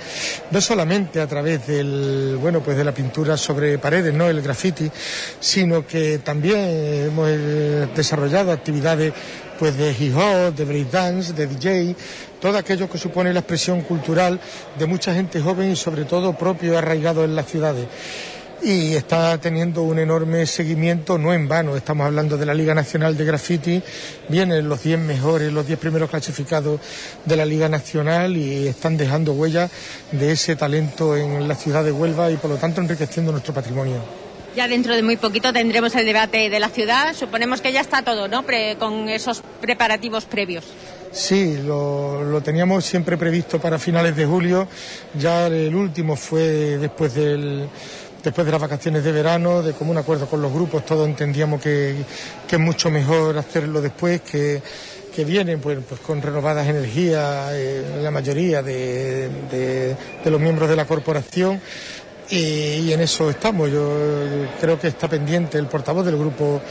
no solamente a través del, bueno, pues de la pintura sobre paredes, ¿no? El graffiti, sino que también hemos eh, desarrollado actividades pues de hip hop, de breakdance, de DJ, todo aquello que supone la expresión cultural de mucha gente joven y sobre todo propio arraigado en las ciudades. Y está teniendo un enorme seguimiento, no en vano, estamos hablando de la Liga Nacional de Graffiti, vienen los 10 mejores, los 10 primeros clasificados de la Liga Nacional y están dejando huella de ese talento en la ciudad de Huelva y por lo tanto enriqueciendo nuestro patrimonio. Ya dentro de muy poquito tendremos el debate de la ciudad. Suponemos que ya está todo, ¿no? con esos preparativos previos. Sí, lo, lo, teníamos siempre previsto para finales de julio. Ya el último fue después del, después de las vacaciones de verano, de común acuerdo con los grupos, todos entendíamos que, es mucho mejor hacerlo después, que, que vienen pues, pues, con renovadas energías eh, la mayoría de, de los miembros de la corporación y, en eso estamos. Yo creo que está pendiente el portavoz del grupo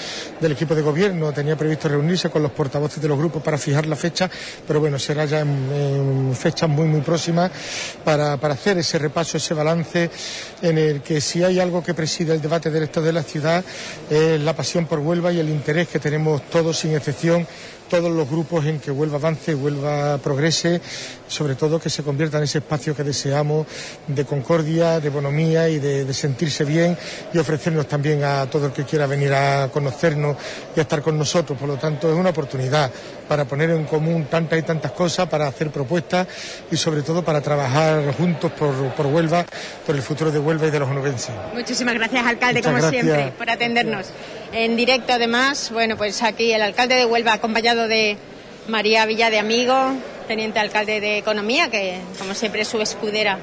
del equipo de gobierno. Tenía previsto reunirse con los portavoces de los grupos para fijar la fecha, pero bueno, será ya en, fechas muy, muy próximas para, hacer ese repaso, ese balance en el que si hay algo que preside el debate del de la ciudad es la pasión por Huelva y el interés que tenemos todos, sin excepción, todos los grupos en que Huelva avance, Huelva progrese, sobre todo que se convierta en ese espacio que deseamos de concordia, de bonomía y de, sentirse bien y ofrecernos también a todo el que quiera venir a conocernos y a estar con nosotros. Por lo tanto, es una oportunidad para poner en común tantas y tantas cosas, para hacer propuestas y sobre todo para trabajar juntos por, Huelva, por el futuro de Huelva y de los onubenses. Muchísimas gracias, alcalde, como siempre, por atendernos. En directo, además, bueno, pues aquí el alcalde de Huelva acompañado de María Villa de Amigo, teniente alcalde de Economía, que como siempre es su escudera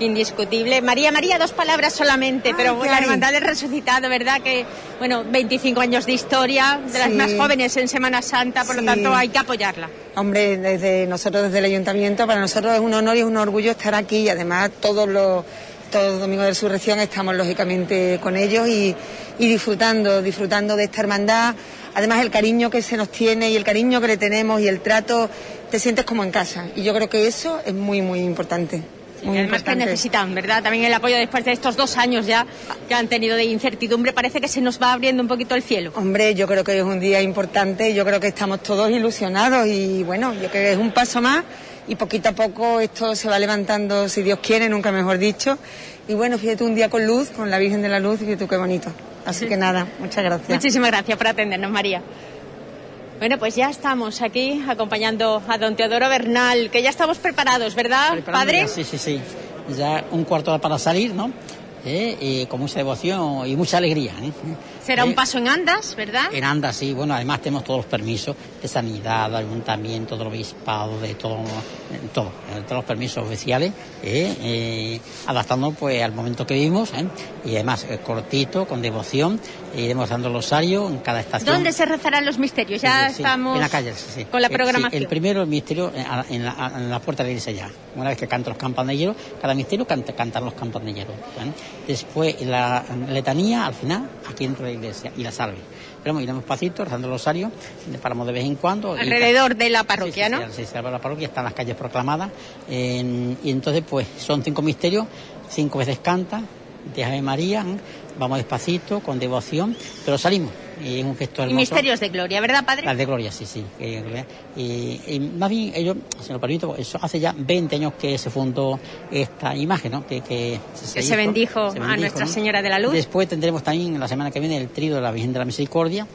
indiscutible. María, María, dos palabras solamente, pero la hermandad del resucitado, ¿verdad? Que, bueno, 25 años de historia, de las más jóvenes en Semana Santa, por lo tanto hay que apoyarla. Hombre, desde nosotros, desde el ayuntamiento, para nosotros es un honor y es un orgullo estar aquí y además todos los todos los domingos de resurrección estamos lógicamente con ellos y, y disfrutando, disfrutando de esta hermandad. Además el cariño que se nos tiene y el cariño que le tenemos y el trato, te sientes como en casa. Y yo creo que eso es muy, muy importante y además que necesitan, ¿verdad? También el apoyo después de estos dos años ya que han tenido de incertidumbre. Parece que se nos va abriendo un poquito el cielo. Hombre, yo creo que es un día importante. Yo creo que estamos todos ilusionados y bueno, yo creo que es un paso más y poquito a poco esto se va levantando, si Dios quiere, nunca mejor dicho. Y bueno, fíjate un día con luz, con la Virgen de la Luz, y fíjate qué bonito. Así que nada, muchas gracias. Muchísimas gracias por atendernos, María. Bueno, pues ya estamos aquí acompañando a don Teodoro Bernal, que ya estamos preparados, ¿verdad, padre? sí, sí, sí. Ya un cuarto hora para salir, ¿no? Eh, y con mucha devoción y mucha alegría. ¿eh? Será un paso en Andas, ¿verdad? En Andas, sí. Bueno, además tenemos todos los permisos de sanidad, del ayuntamiento, del obispado, de todo, todo todos los permisos oficiales, eh, eh, adaptando pues al momento que vivimos ¿eh? y además cortito, con devoción, iremos dando rosario en cada estación. ¿Dónde se rezarán los misterios? Ya estamos en la calle, sí, con la programación. el primero, el misterio en la, puerta de la iglesia ya. Una vez que cantan los campanilleros, cada misterio canta, cantan los campanilleros. Después la letanía al final, aquí dentro de la iglesia, y la salve. Pero iremos pasito, rezando el rosario, paramos de vez en cuando. Alrededor de la parroquia, ¿no? Sí, sí, la parroquia, están las calles proclamadas. y entonces, pues, son cinco misterios, cinco veces canta, de Ave María, vamos despacito, con devoción, pero salimos. Y, un gesto y misterios de gloria, ¿verdad, padre? Las de gloria, sí, sí. Y, más bien, ellos, se lo permito, eso hace ya 20 años que se fundó esta imagen, ¿no? Que, que, se, bendijo, a Nuestra Señora de la Luz. Después tendremos también la semana que viene el trío de la Virgen de la Misericordia.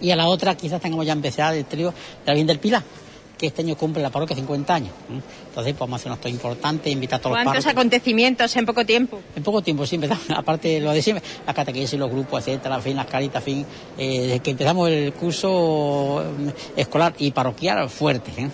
Y a la otra quizás tengamos ya empezado el trío de la Virgen del Pilar que este año cumple la parroquia 50 años. Entonces, pues, vamos a hacer un acto importante, invitar a todos los ¿Cuántos acontecimientos en poco tiempo? En poco tiempo, sí, empezamos, (laughs) aparte de lo de siempre, la catequesis, los grupos, etcétera, fin, las caritas, fin, eh, desde que empezamos el curso mm, escolar y parroquial fuerte. ¿eh?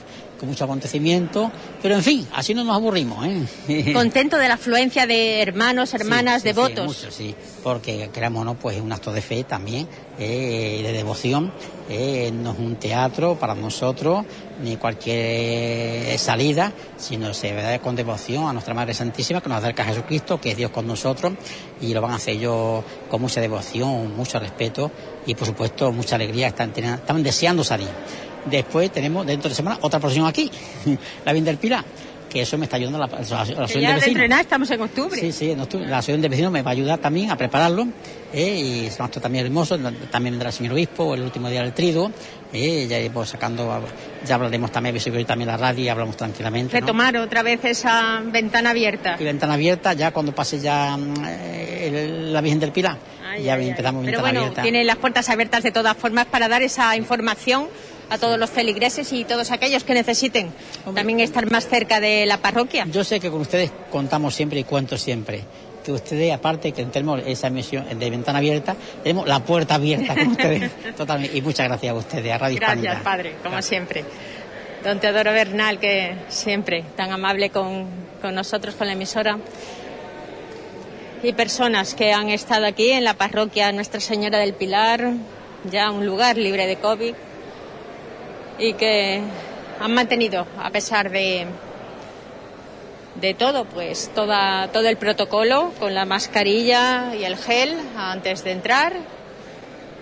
Mucho acontecimiento, pero en fin, así no nos aburrimos. ¿eh? (laughs) Contento de la afluencia de hermanos, hermanas, devotos. Sí, sí, porque creamos, ¿no? Pues un acto de fe también, eh, de devoción. Eh, no es un teatro para nosotros, ni cualquier salida, sino se ve con devoción a nuestra Madre Santísima que nos acerca a Jesucristo, que es Dios con nosotros, y lo van a hacer ellos con mucha devoción, mucho respeto y por supuesto mucha alegría, están, están deseando salir. Después tenemos dentro de semana otra procesión aquí, (laughs) la Virgen del Pilar, que eso me está ayudando la, la, la Que asociación ya de de vecinos. entrenar estamos en octubre. Sí, sí, en octubre. la asociación de vecinos me va a ayudar también a prepararlo ¿eh? y es un acto también hermoso, también vendrá el señor obispo el último día del trido, ¿eh? ya iremos sacando, ya hablaremos también, hoy también la radio y hablamos tranquilamente. ¿no? Retomar otra vez esa ventana abierta. Y ventana abierta ya cuando pase ya eh, el- la Virgen del Pilar. Ay, ya ay, ay. empezamos Pero ventana bueno, abierta. tiene las puertas abiertas de todas formas para dar esa información a todos los feligreses y todos aquellos que necesiten también estar más cerca de la parroquia. Yo sé que con ustedes contamos siempre y cuento siempre. Que ustedes, aparte que tenemos esa emisión de ventana abierta, tenemos la puerta abierta con ustedes. (laughs) Totalmente. Y muchas gracias a ustedes, a Radio Gracias, Hispanidad. padre, como siempre. Don Teodoro Bernal, que siempre tan amable con, con nosotros, con la emisora. Y personas que han estado aquí en la parroquia Nuestra Señora del Pilar, ya un lugar libre de COVID, y que han mantenido, a pesar de, de todo, pues toda, todo el protocolo con la mascarilla y el gel antes de entrar.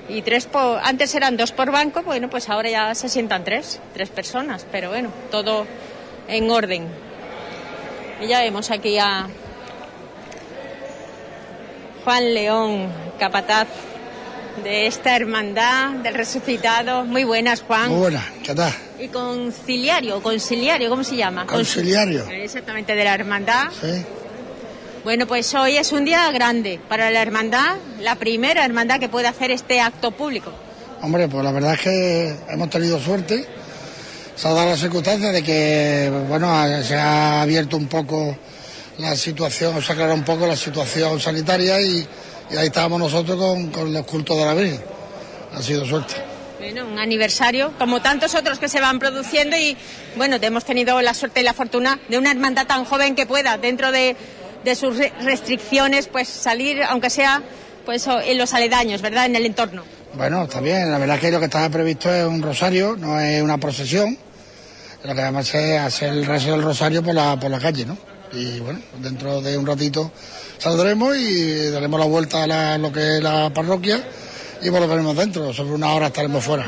Y tres por, antes eran dos por banco, bueno, pues ahora ya se sientan tres, tres personas, pero bueno, todo en orden. Y ya vemos aquí a Juan León, capataz de esta hermandad del resucitado. Muy buenas, Juan. Muy buena, ¿qué tal? Y conciliario, conciliario, ¿cómo se llama? Conciliario. Exactamente, de la hermandad. Sí. Bueno, pues hoy es un día grande para la hermandad, la primera hermandad que puede hacer este acto público. Hombre, pues la verdad es que hemos tenido suerte. Se ha dado la circunstancia de que, bueno, se ha abierto un poco la situación, se ha aclarado un poco la situación sanitaria y, y ahí estábamos nosotros con, con los cultos de la Virgen. Ha sido suerte. Bueno, un aniversario, como tantos otros que se van produciendo y, bueno, hemos tenido la suerte y la fortuna de una hermandad tan joven que pueda, dentro de, de sus re- restricciones, pues salir, aunque sea pues en los aledaños, ¿verdad?, en el entorno. Bueno, está bien. La verdad es que lo que estaba previsto es un rosario, no es una procesión. Lo que vamos a hacer es hacer el rezo del rosario por la, por la calle, ¿no? Y bueno, dentro de un ratito saldremos y daremos la vuelta a la- lo que es la parroquia y volveremos dentro. Sobre una hora estaremos fuera.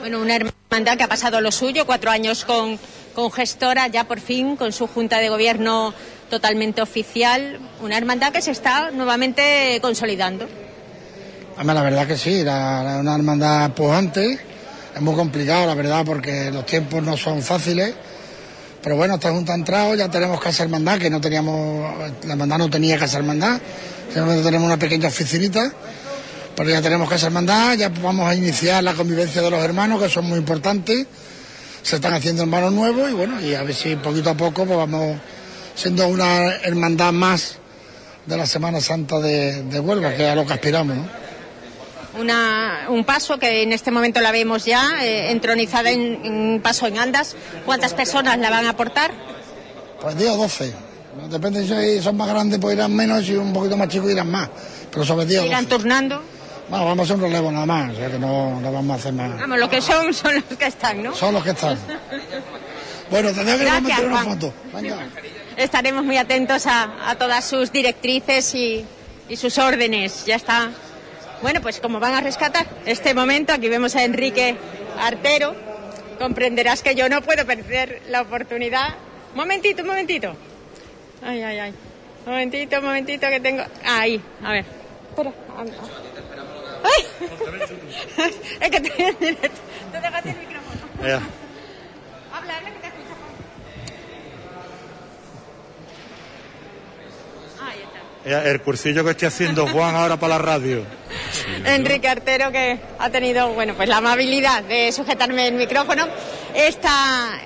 Bueno, una hermandad que ha pasado lo suyo, cuatro años con, con gestora, ya por fin con su junta de gobierno totalmente oficial. Una hermandad que se está nuevamente consolidando. La verdad que sí, la- una hermandad pujante. Es muy complicado, la verdad, porque los tiempos no son fáciles. Pero bueno, esta junta ha entrado, ya tenemos casa hermandad, que no teníamos, la hermandad no tenía casa hermandad, simplemente tenemos una pequeña oficinita, pero ya tenemos casa hermandad, ya vamos a iniciar la convivencia de los hermanos, que son muy importantes, se están haciendo hermanos nuevos y bueno, y a ver si poquito a poco pues vamos siendo una hermandad más de la Semana Santa de, Huelva, que es a lo que aspiramos. Una, un paso que en este momento la vemos ya eh, entronizada en, en paso en andas. ¿Cuántas personas la van a aportar? Pues 10 o 12. Depende si son más grandes, pues irán menos, y si un poquito más chicos irán más. Pero sobre 10 o Irán 12. turnando. Bueno, vamos a hacer un relevo nada más, o sea que no, no vamos a hacer más. Vamos, lo que son son los que están, ¿no? Son los que están. Bueno, tendría que meter una foto. Venga. Estaremos muy atentos a, a todas sus directrices y, y sus órdenes. Ya está. Bueno, pues como van a rescatar este momento, aquí vemos a Enrique Artero. Comprenderás que yo no puedo perder la oportunidad. Momentito, un momentito. Ay, ay, ay. Momentito, momentito que tengo. Ahí, a ver. Espera. ¡Ay! (laughs) es que estoy en directo. Te (laughs) dejaste el micrófono. Habla, habla que te escucho. Ahí está. Ya, El cursillo que estoy haciendo Juan ahora para la radio. Enrique Artero que ha tenido bueno pues la amabilidad de sujetarme el micrófono. Esta,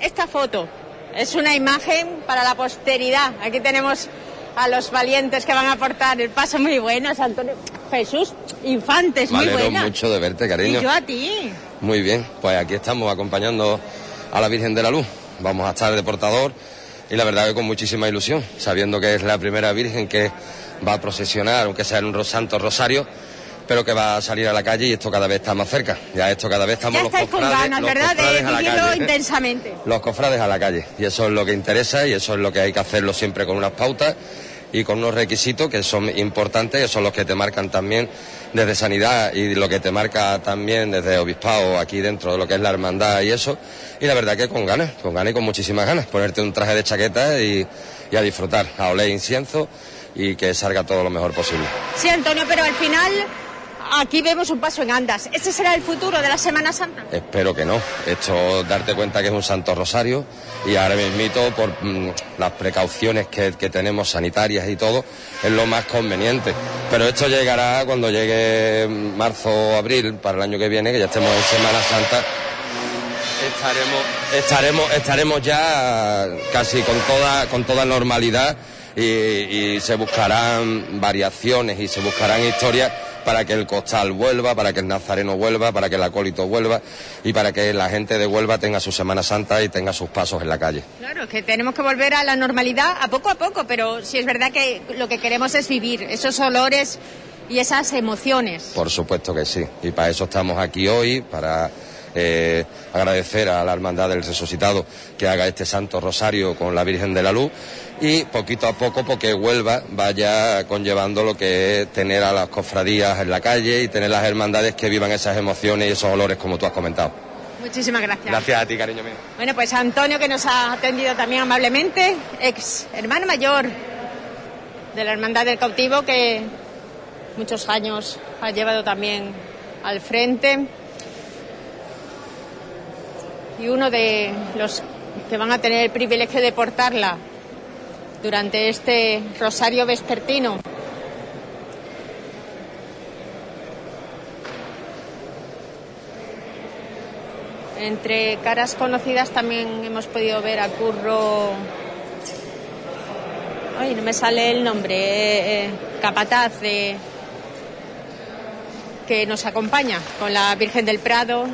esta foto es una imagen para la posteridad. Aquí tenemos a los valientes que van a aportar el paso muy bueno, es Antonio Jesús Infantes, Me muy alegro buena. mucho de verte, Y cariño. yo a ti. Muy bien, pues aquí estamos acompañando a la Virgen de la Luz. Vamos a estar de portador y la verdad que con muchísima ilusión, sabiendo que es la primera Virgen que va a procesionar, aunque sea en un santo rosario, pero que va a salir a la calle y esto cada vez está más cerca. Ya esto cada vez estamos Ya los estáis con cofrades, ganas, los ¿verdad? De cofrades a la calle. intensamente. Los cofrades a la calle. Y eso es lo que interesa y eso es lo que hay que hacerlo siempre con unas pautas y con unos requisitos que son importantes, que son los que te marcan también desde sanidad y lo que te marca también desde obispado aquí dentro de lo que es la hermandad y eso. Y la verdad que con ganas, con ganas y con muchísimas ganas, ponerte un traje de chaqueta y, y a disfrutar, a oler incienso y que salga todo lo mejor posible. Sí, Antonio, pero al final aquí vemos un paso en andas. ¿Ese será el futuro de la Semana Santa? Espero que no. Esto, darte cuenta que es un Santo Rosario y ahora mismito, por mm, las precauciones que, que tenemos sanitarias y todo, es lo más conveniente. Pero esto llegará cuando llegue marzo o abril para el año que viene, que ya estemos en Semana Santa. Estaremos, estaremos, estaremos ya casi con toda, con toda normalidad y, y se buscarán variaciones y se buscarán historias para que el costal vuelva, para que el nazareno vuelva, para que el acólito vuelva y para que la gente de Huelva tenga su Semana Santa y tenga sus pasos en la calle. Claro, que tenemos que volver a la normalidad a poco a poco, pero sí es verdad que lo que queremos es vivir esos olores y esas emociones. Por supuesto que sí. Y para eso estamos aquí hoy, para eh, agradecer a la Hermandad del Resucitado que haga este Santo Rosario con la Virgen de la Luz y poquito a poco porque Huelva vaya conllevando lo que es tener a las cofradías en la calle y tener las hermandades que vivan esas emociones y esos olores como tú has comentado. Muchísimas gracias. Gracias a ti, cariño mío. Bueno, pues Antonio que nos ha atendido también amablemente, ex hermano mayor de la Hermandad del Cautivo que muchos años ha llevado también al frente y uno de los que van a tener el privilegio de portarla durante este rosario vespertino. Entre caras conocidas también hemos podido ver a Curro. Ay, no me sale el nombre. eh, eh, capataz de que nos acompaña con la Virgen del Prado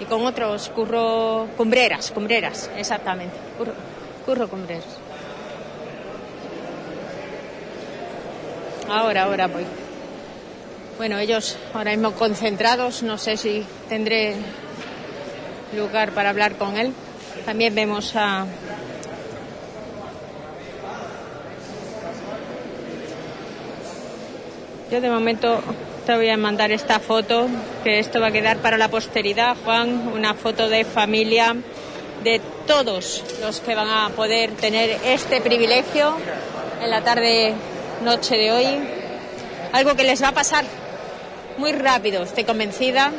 y con otros curro cumbreras, cumbreras, exactamente. Curro, curro cumbreras. Ahora, ahora voy. Bueno, ellos ahora mismo concentrados, no sé si tendré lugar para hablar con él. También vemos a Yo de momento te voy a mandar esta foto, que esto va a quedar para la posteridad, Juan, una foto de familia de todos los que van a poder tener este privilegio en la tarde noche de hoy. Algo que les va a pasar muy rápido, estoy convencida.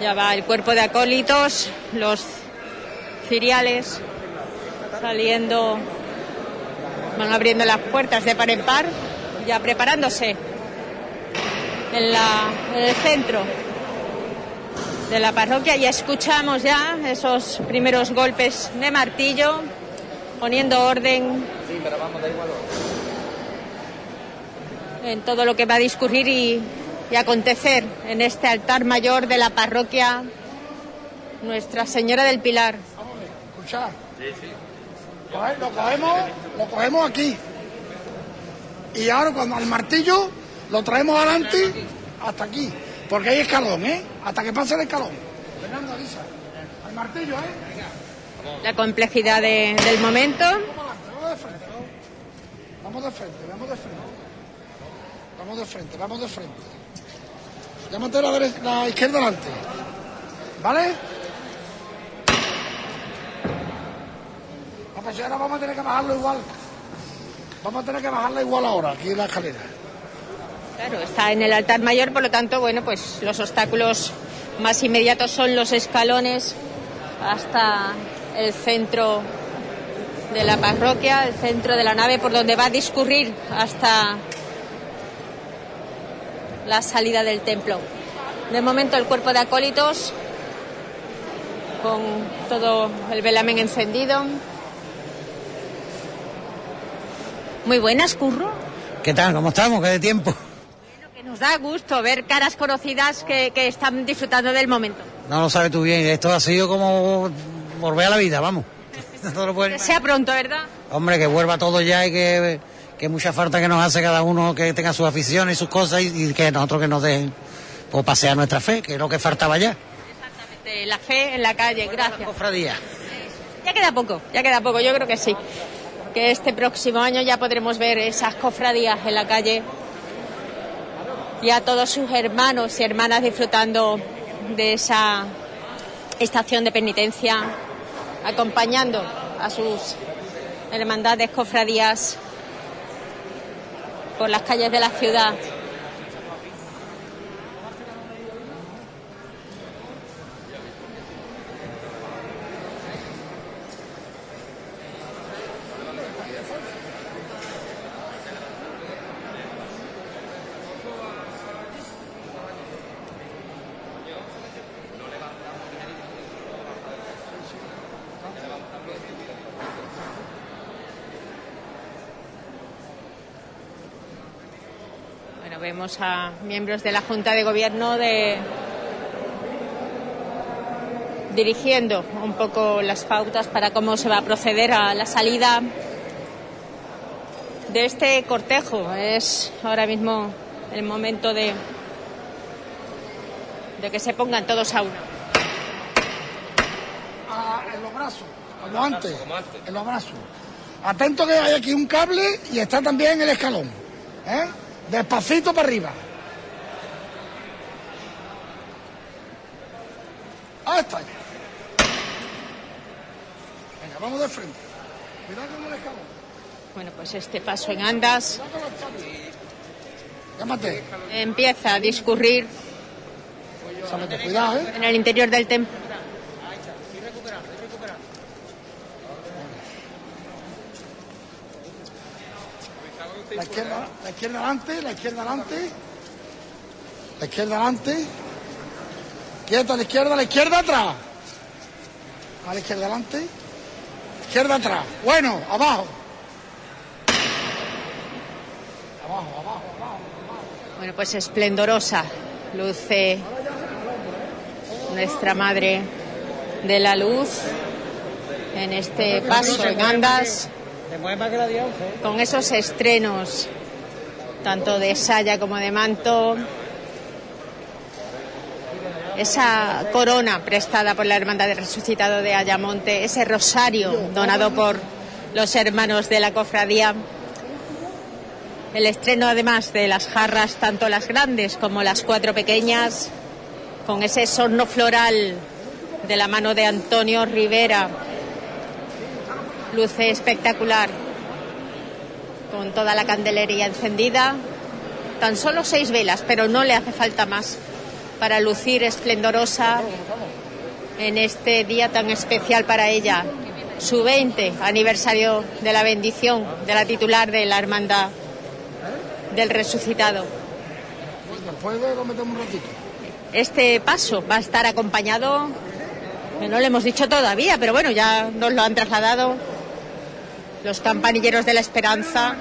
Ya va el cuerpo de acólitos, los ciriales saliendo, van abriendo las puertas de par en par, ya preparándose en, la, el centro de la parroquia y escuchamos ya esos primeros golpes de martillo poniendo orden en todo lo que va a discurrir y, acontecer en este altar mayor de la parroquia Nuestra Señora del Pilar. Escucha. Coge- Lo cogemos, lo cogemos aquí. Y ahora cuando al martillo lo traemos adelante hasta aquí. Porque hay escalón, ¿eh? Hasta que pase el escalón. Fernando, avisa. Al martillo, ¿eh? La complejidad de- del momento. Vamos de frente. Vamos de frente, vamos de frente. Vamos de frente, vamos de frente. Llámate la, dere- la izquierda adelante. ¿Vale? Vamos, si ahora vamos a tener que bajarlo igual. Vamos a tener que bajarla igual ahora, aquí en la escalera. Claro, está en el altar mayor, por lo tanto, bueno, pues los obstáculos más inmediatos son los escalones hasta el centro de la parroquia, el centro de la nave por donde va a discurrir hasta la salida del templo. De momento el cuerpo de acólitos con todo el velamen encendido. Muy buenas, Curro. ¿Qué tal? ¿Cómo estamos? ¿Qué de tiempo? Da gusto ver caras conocidas que, que están disfrutando del momento. No lo sabes tú bien. Esto ha sido como volver a la vida, vamos. (laughs) No Que sea pronto, ¿verdad? Hombre, que vuelva todo ya y que, que mucha falta que nos hace cada uno que tenga sus aficiones y sus cosas y, y que nosotros que nos dejen pues, pasear nuestra fe, que es lo que faltaba ya. De la fe en la calle, gracias. Cofradía. Ya queda poco, ya queda poco, yo creo que sí. que este próximo año ya podremos ver esas cofradías en la calle y a todos sus hermanos y hermanas disfrutando de esa estación de penitencia, acompañando a sus hermandades, cofradías por las calles de la ciudad. A miembros de la Junta de Gobierno de dirigiendo un poco las pautas para cómo se va a proceder a la salida de este cortejo. Es ahora mismo el momento de, de que se pongan todos a una. Ah, en los brazos, como antes, en los brazos. Atento que hay aquí un cable y está también el escalón. ¿eh? Despacito para arriba. Ahí está. Venga, vamos de frente. Cuidado con el escalón. Bueno, pues este paso en andas Llámate. empieza a discurrir Sámete, cuidado, ¿eh? en el interior del templo. La izquierda, la izquierda adelante, la izquierda adelante. La izquierda adelante. Quieta a la izquierda, la izquierda atrás. A la izquierda adelante. Izquierda atrás. Bueno, abajo. Abajo, abajo, abajo. Bueno, pues esplendorosa luce nuestra Madre de la Luz en este paso en andas con esos estrenos tanto de saya como de manto esa corona prestada por la Hermandad del Resucitado de Ayamonte, ese rosario donado por los hermanos de la cofradía el estreno además de las jarras, tanto las grandes como las cuatro pequeñas, con ese sorno floral de la mano de Antonio Rivera. Luce espectacular, con toda la candelería encendida. Tan solo seis velas, pero no le hace falta más para lucir esplendorosa en este día tan especial para ella, su 20 aniversario de la bendición de la titular de la hermandad del resucitado. Lo. Este paso va a estar acompañado, no le hemos dicho todavía, pero bueno, ya nos lo han trasladado los campanilleros de la esperanza.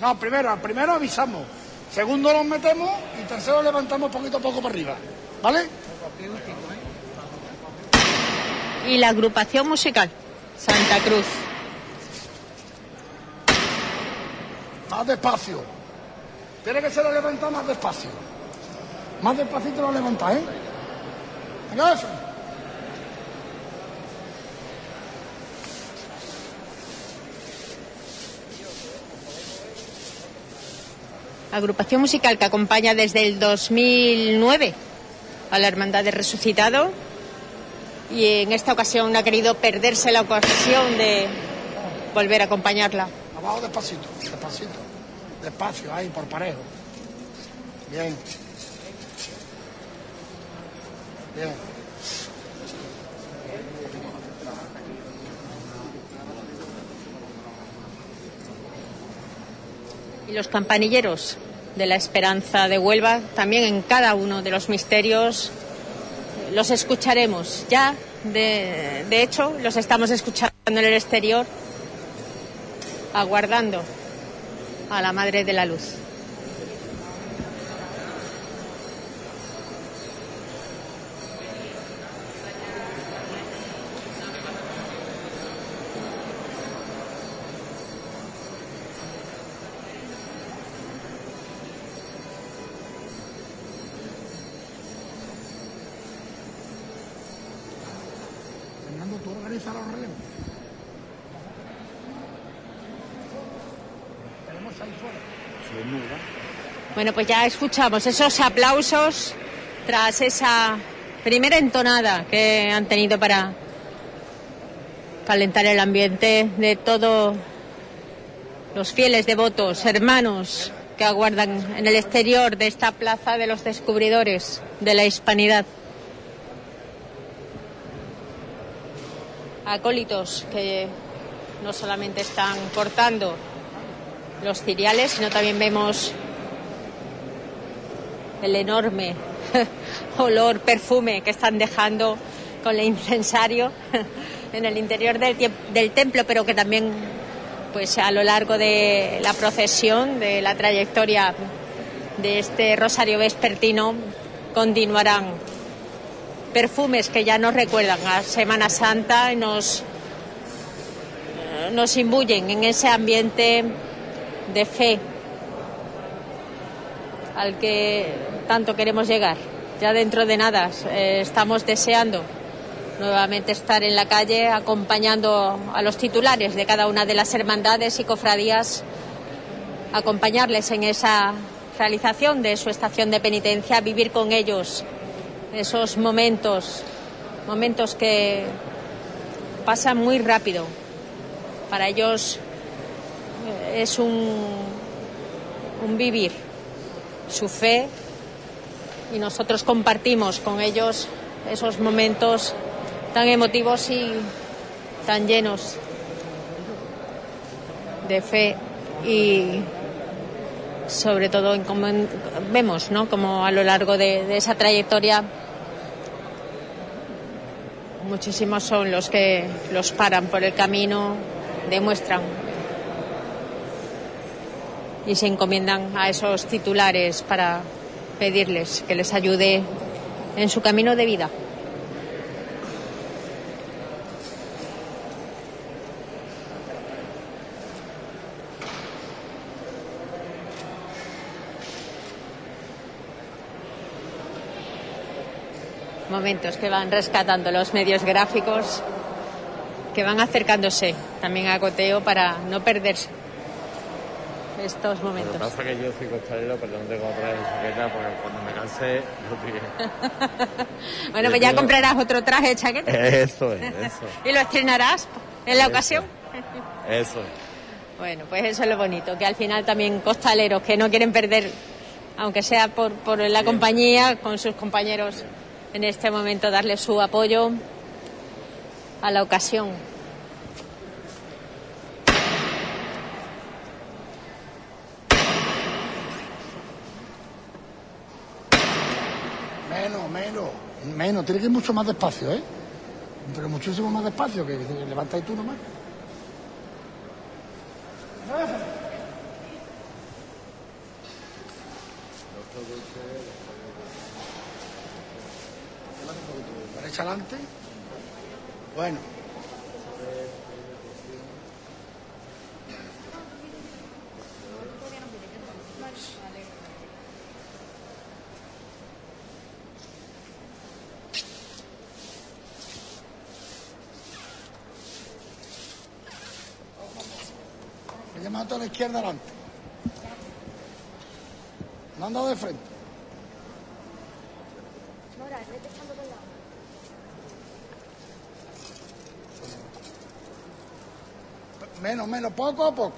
No, primero, primero avisamos. Segundo los metemos y tercero levantamos poquito a poco para arriba. ¿Vale? Y la agrupación musical, Santa Cruz. Más despacio. Tiene que ser lo levanta más despacio. Más despacito lo levanta, ¿eh? Venga, eso. Agrupación musical que acompaña desde el 2009 a la Hermandad del Resucitado y en esta ocasión no ha querido perderse la ocasión de volver a acompañarla. Abajo despacito, despacito. Despacio, ahí, por parejo. Bien. Bien. Y los campanilleros de la Esperanza de Huelva, también en cada uno de los misterios, los escucharemos. Ya, de, de hecho, los estamos escuchando en el exterior, aguardando a la Madre de la Luz. Bueno, pues ya escuchamos esos aplausos tras esa primera entonada que han tenido para calentar el ambiente de todos los fieles devotos, hermanos que aguardan en el exterior de esta plaza de los descubridores de la hispanidad. Acólitos que no solamente están cortando los ciriales, sino también vemos el enorme (laughs) olor, perfume que están dejando con el incensario (laughs) en el interior del, del, templo, pero que también pues a lo largo de la procesión, de la trayectoria de este rosario vespertino, continuarán perfumes que ya nos recuerdan a Semana Santa y nos, nos imbuyen en ese ambiente de fe al que tanto queremos llegar. Ya dentro de nada eh, estamos deseando nuevamente estar en la calle acompañando a los titulares de cada una de las hermandades y cofradías, acompañarles en esa realización de su estación de penitencia, vivir con ellos esos momentos, momentos que pasan muy rápido. Para ellos eh, es un, un vivir su fe y nosotros compartimos con ellos esos momentos tan emotivos y tan llenos de fe y sobre todo en como vemos no como a lo largo de esa trayectoria muchísimos son los que los paran por el camino demuestran y se encomiendan a esos titulares para pedirles que les ayude en su camino de vida. momentos que van rescatando los medios gráficos, que van acercándose también a Coteo para no perderse estos momentos. Lo que pasa es que yo soy costalero, pero no tengo de chaqueta porque cuando me canse lo tiré. (laughs) bueno, pues ya comprarás otro traje de chaqueta. Eso es, eso. (laughs) ¿Y lo estrenarás en la ocasión? Eso es. Bueno, pues eso es lo bonito, que al final también costaleros que no quieren perder, aunque sea por, por la compañía, con sus compañeros en este momento darle su apoyo a la ocasión. Menos, menos, menos. Tiene que ir mucho más despacio, ¿eh? Pero muchísimo más despacio, que levantáis tú nomás. Adelante. Bueno. Me llama a la izquierda adelante. No han dado de frente. Menos, menos, poco a poco.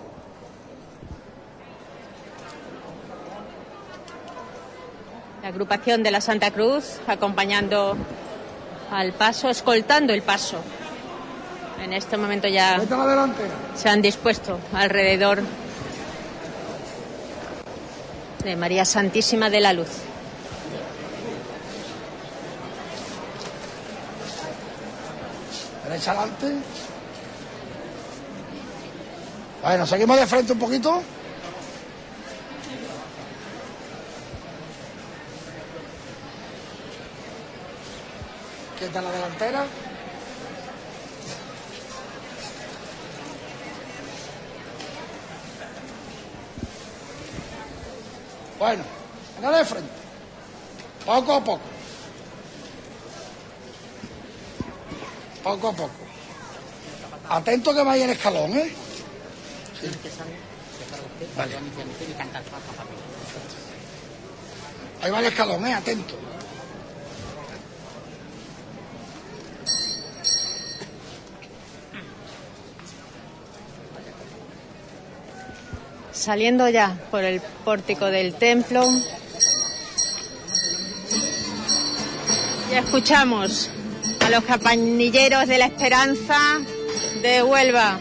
La agrupación de la Santa Cruz acompañando al paso, escoltando el paso. En este momento ya se han dispuesto alrededor de María Santísima de la Luz. Derecha adelante. Bueno, seguimos de frente un poquito. Quieta la delantera. poco a poco. Poco a poco. Atento que vaya el escalón, ¿eh? Sí. Vale. Ahí va el escalón, ¿eh? Atento. Saliendo ya por el pórtico del templo, escuchamos a los campanilleros de la esperanza de Huelva.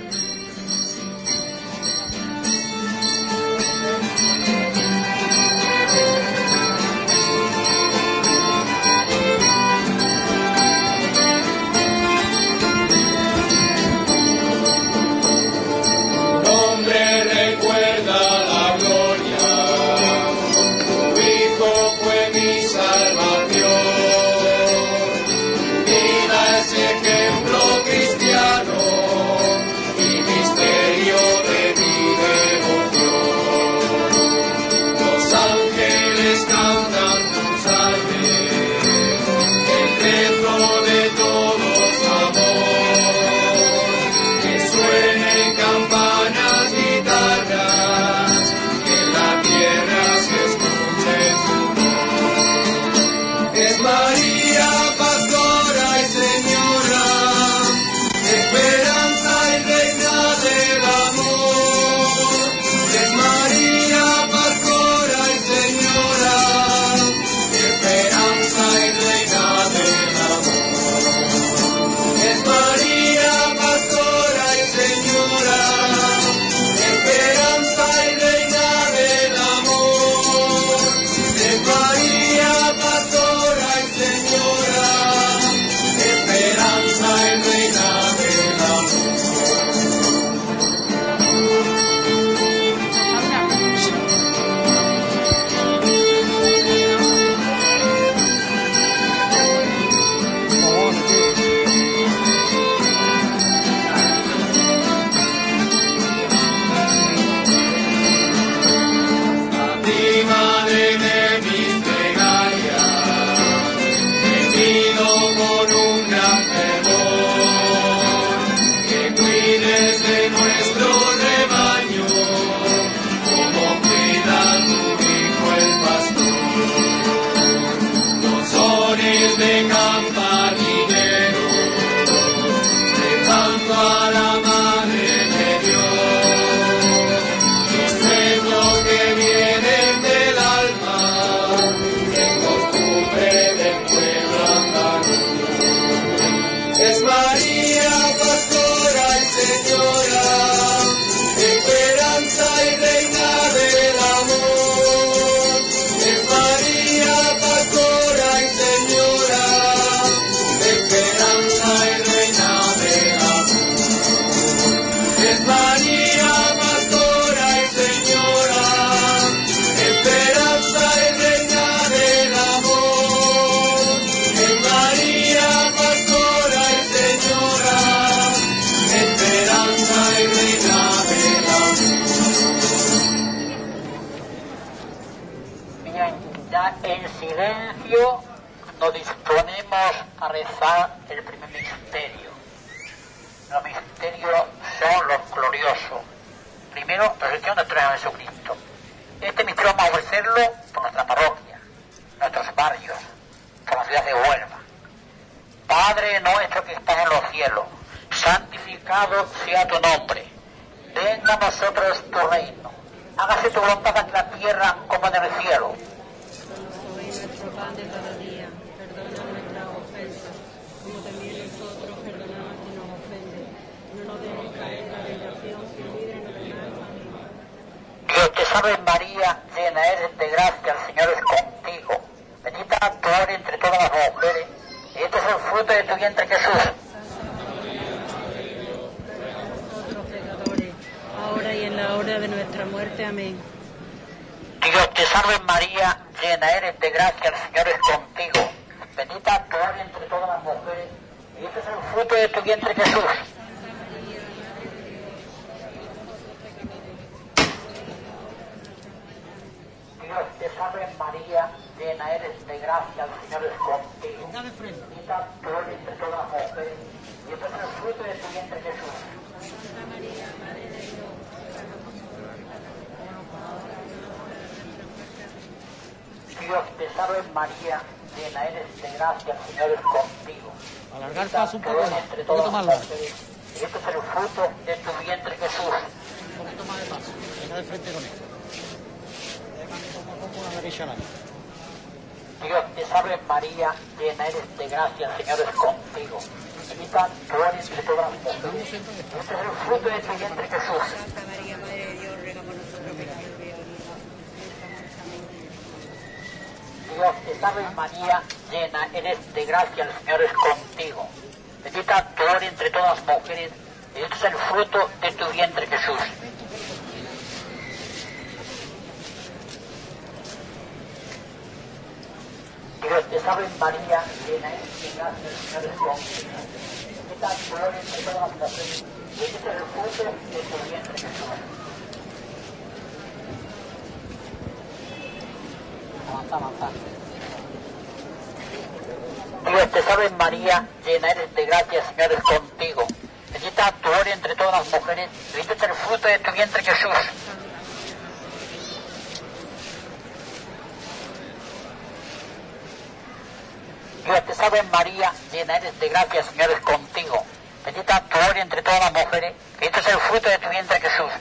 Este es el fruto de tu vientre Jesús. Dios te salve María, llena eres de gracia, el Señor es contigo. Bendita tú eres entre todas las mujeres, este es el fruto de tu vientre Jesús. Dios te salve María, llena eres de gracia, el Señor es contigo. Dios te salve María, llena eres de gracia, Señor es contigo. Bendita tú eres entre todas las mujeres, bendito es el fruto de tu vientre Jesús. Dios te salve María, llena eres de gracia, Señor es contigo. Bendita tú eres entre todas las mujeres, y este es el fruto de tu vientre Jesús.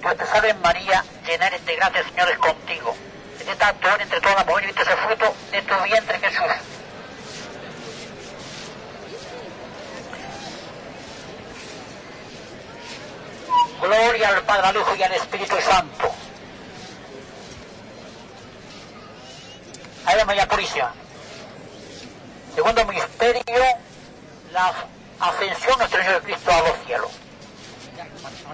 Dios te salve María, llena eres de gracia, Señor es contigo. Bendita tú eres entre todas las mujeres, y este es el fruto de tu vientre Jesús. Gloria al Padre, al Hijo y al Espíritu Santo. Ave María Purísima. Segundo misterio, la ascensión nuestro Señor Cristo a los cielos. Camino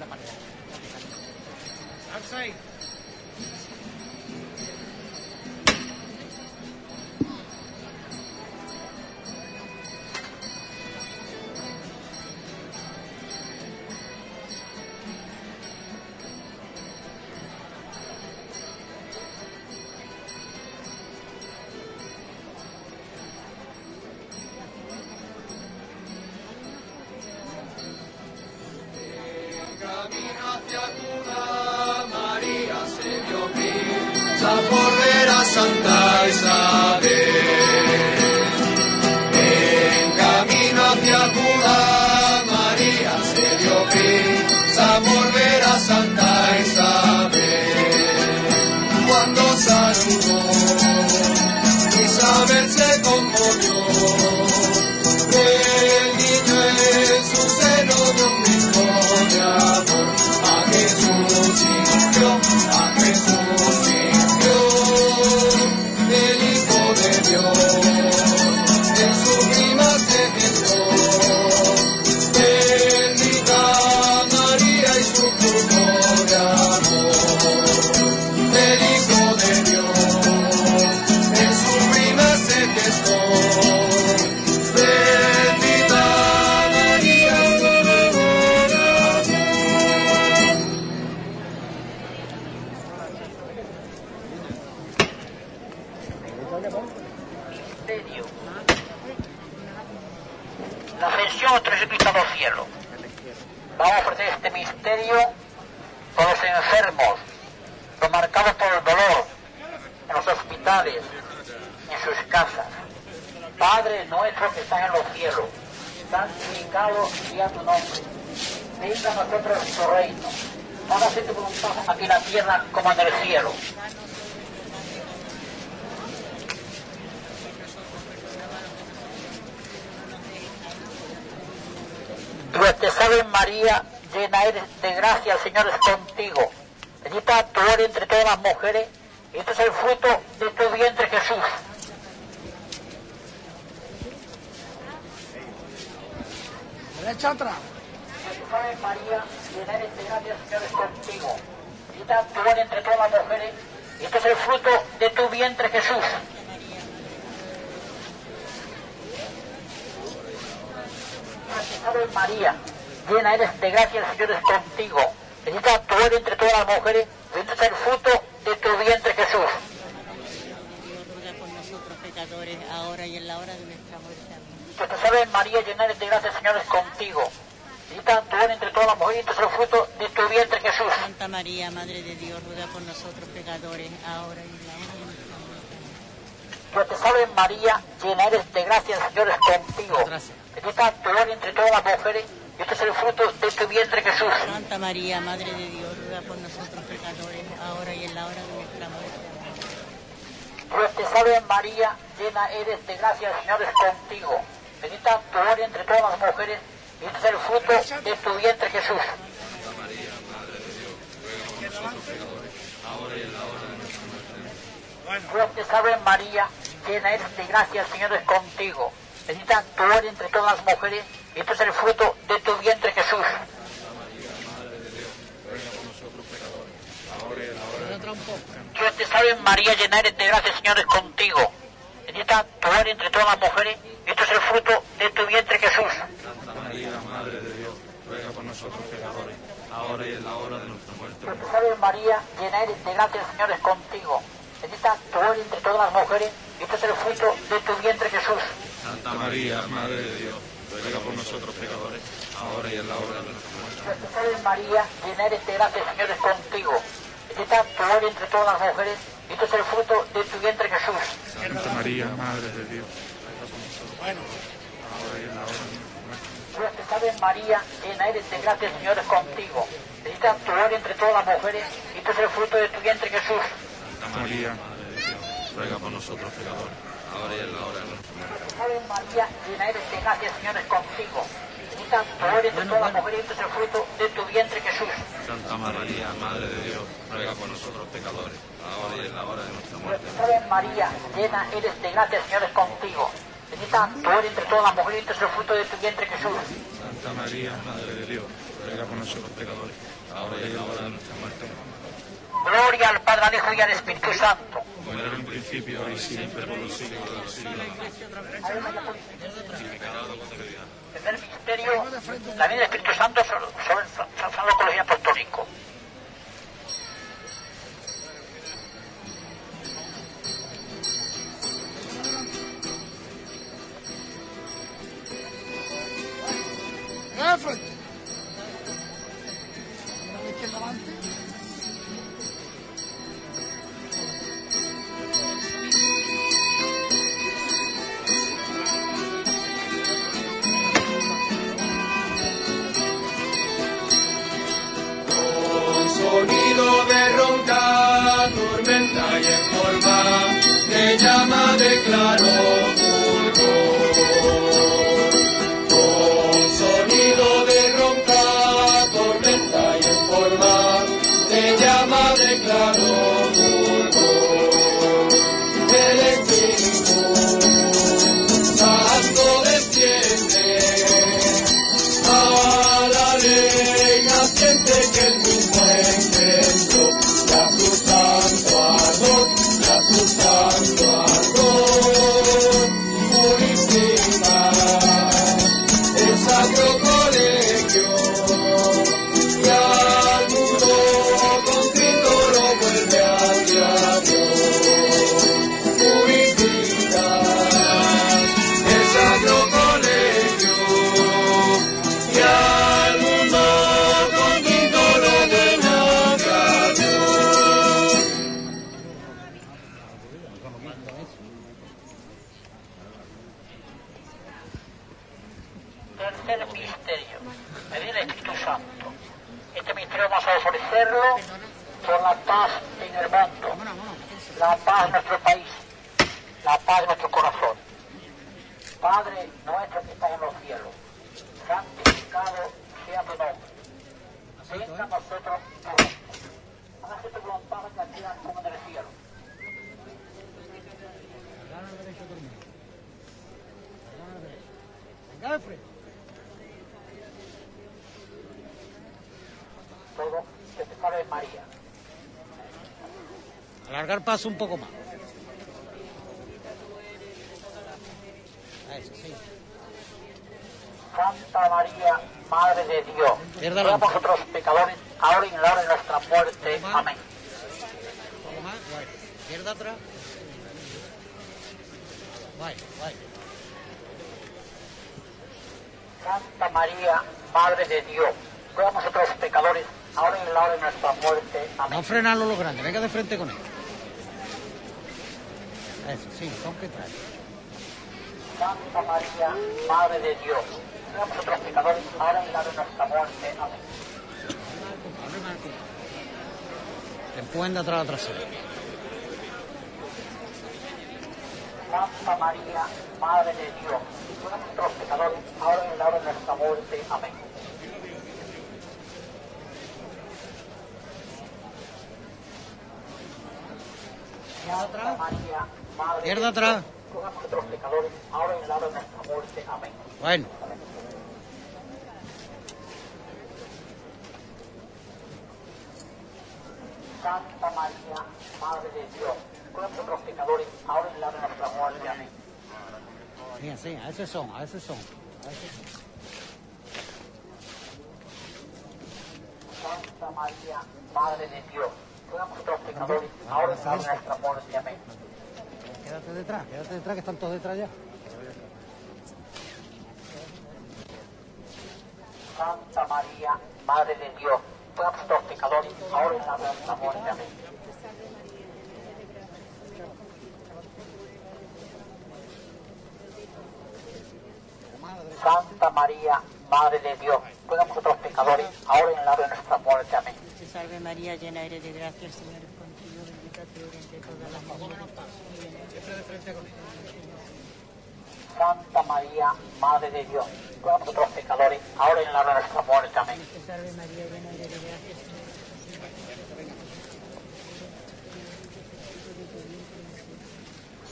pecadores, ahora y en la hora de nuestra muerte. Dios te salve María, llena eres de gracia, el Señor es contigo. Bendita tú eres entre todas las mujeres y este es el fruto de tu vientre, Jesús. Santa María, Madre de Dios, ruega por nosotros pecadores, ahora y en la hora de nuestra muerte. Dios te salve María, llena eres de gracia, el Señor es contigo. Bendita tú eres entre todas las mujeres y este es el fruto de tu vientre, Jesús. Dios te salve María, llena eres de gracia, el Señor es contigo. Bendita tú eres entre todas las mujeres y este es el fruto de tu vientre, Jesús. Dios te salve María, llena eres de gracia, el Señor es contigo. Bendita tú eres entre todas las mujeres y este es el fruto de tu vientre, Jesús. Santa María, Madre de Dios, ruega por nosotros pecadores, ahora y en la hora de nuestra muerte. Dios te salve María, llena eres de gracia, el Señor es contigo. Bendita tú eres entre todas las mujeres y este es el fruto de tu vientre, Jesús. Santa María, Madre de Dios, ruega por nosotros pecadores, ahora y en la hora de nuestra muerte. María, llena eres de gracia, Señor es contigo. Bendita tú eres entre todas las mujeres y este es el fruto de tu vientre, Jesús. Santa María, Madre de Dios, ruega por nosotros pecadores, ahora y en la hora de nuestra muerte. Dios te salve María, llena eres de gracia, Señor es contigo. Bendita tú eres entre todas las mujeres y este es el fruto de tu vientre, Jesús. Santa María, Madre de Dios, ruega por nosotros pecadores, ahora y en la hora de nuestra muerte. Salve María, llena eres de gracia, el Señor es contigo. Bendita tú eres entre todas las mujeres y es el fruto de tu vientre, Jesús. Santa María, Madre de Dios, ruega por nosotros pecadores, ahora y en la hora de nuestra muerte. Salve María, llena eres de gracia, el Señor es contigo. Bendita tú eres entre todas las mujeres y este es el fruto de tu vientre, Jesús. Santa María, Madre de Dios, ruega por nosotros pecadores, ahora y en la hora de nuestra muerte. Gloria al Padre, al Hijo y al Espíritu Santo. Como era en principio, y siempre, por los siglos de los siglos. Primer misterio, la vida del Espíritu Santo sobre, San San Colegio Apostólico. Jefe. Llama de Alargar paso un poco más. A eso, sí. Santa María, Madre de Dios, ruega por nosotros pecadores, ahora y en la hora de nuestra muerte. Amén. Poco más. Guay. Izquierda atrás. Guay, guay. Santa María, Madre de Dios, ruega por nosotros pecadores, ahora y en la hora de nuestra muerte. Amén. No frenarlo lo grande, venga de frente con él. Eso, sí, trae. Santa María, Madre de Dios, nosotros pecadores, ahora en la de nuestra muerte. Amén. Te empujen de atrás a la trasera. Santa María, Madre de Dios, nosotros pecadores, ahora en la hora de nuestra muerte. Amén. Santa María, Izquierda atrás. Bueno. Santa María, Madre de Dios, nosotros los pecadores, ahora en la de nuestra muerte. Amén. Sí, sí, a ese son, a ese son. a ese son. Santa María, Madre de Dios, nosotros los pecadores, ahora en la de nuestra muerte. Amén. Quédate detrás, quédate detrás, que están todos detrás ya. Santa María, Madre de Dios, nosotros los pecadores, ahora en la hora de nuestra muerte. Amén. Santa María, Madre de Dios, ruega por nosotros los pecadores, ahora y en la hora de nuestra muerte. Amén. Te salve María, llena eres de gracia, Señor es contigo, bendita tú eres entre todas las mujeres. Santa María, Madre de Dios, por nosotros pecadores, ahora en la hora de nuestra muerte. Amén.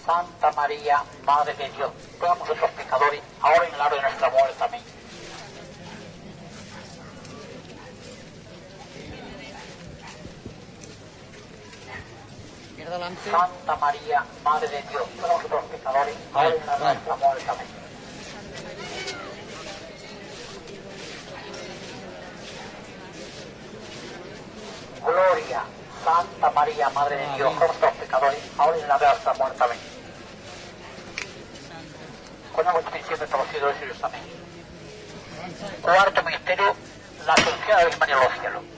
Santa María, Madre de Dios, por nosotros pecadores, ahora en la hora de nuestra muerte. Amén. Adelante. Santa María, Madre de Dios, por nosotros los pecadores, ahora en la de nuestra muerte. Amén. Gloria, Santa María, Madre de Dios, por nosotros los pecadores, ahora en la de nuestra muerte. Amén. Con la bendición de todos los cielos. Amén. Cuarto misterio, la asunción de María a los cielos.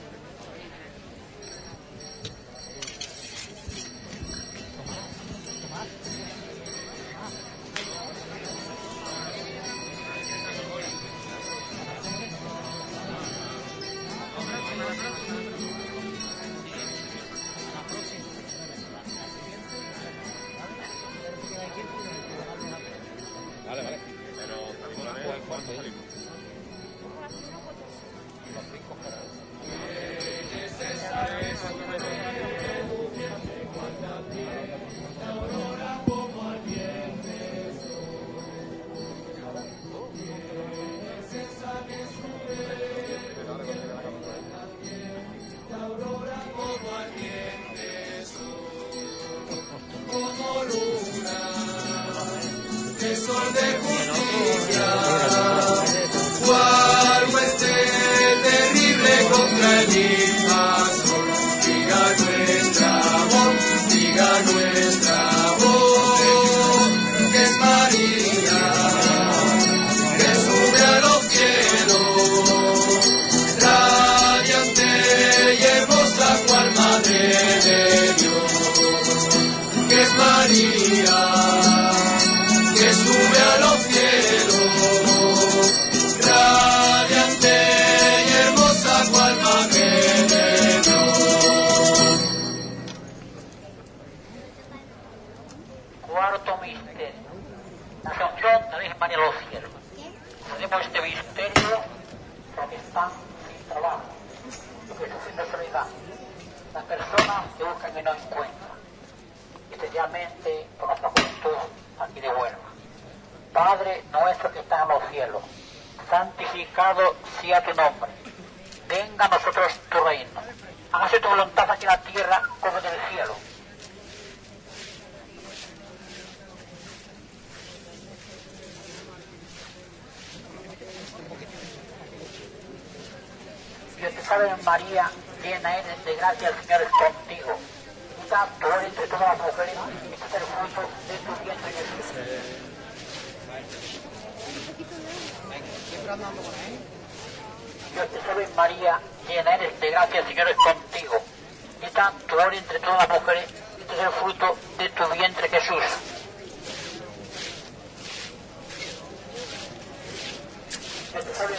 Las mujeres, este es el fruto de tu vientre Jesús.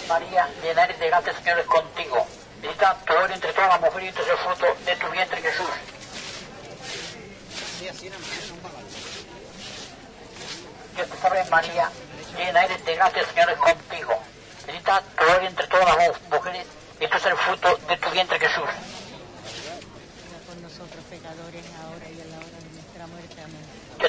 María, llena eres de gracia, Señor es contigo. Está tu gloria entre todas las mujeres, y este es el fruto de tu vientre Jesús. Dios te salve María, llena eres de gracia, Señor es contigo. Bendita tu gloria entre todas las mu- mujeres, y es el fruto de tu vientre Jesús. por nosotros pecadores, ahora y en la hora de nuestra muerte. Amén. Dios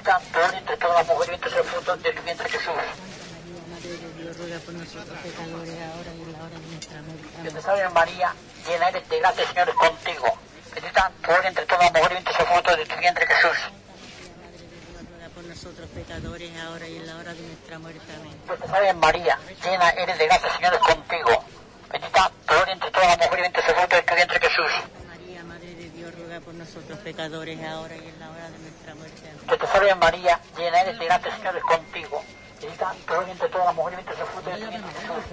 Gloria entre todas las mujeres, y este es el fruto de tu vientre Jesús. Por y de. Dios te María, llena eres de gracia, Señor contigo. Entre todas las mujeres, fruto de tu vientre Jesús. Ruega por nosotros pecadores, ahora y en la hora de nuestra muerte. Amén. María, llena eres de gracia, Señor contigo. Entre todas las mujeres, el fruto de tu vientre Jesús. María, Madre de Dios, ruega por nosotros pecadores, ahora y en la hora de nuestra muerte. Dios te salve María, llena eres de gracia, el Señor es contigo. Bendita gloria entre todas las mujeres, y es el fruto de tu vientre Jesús.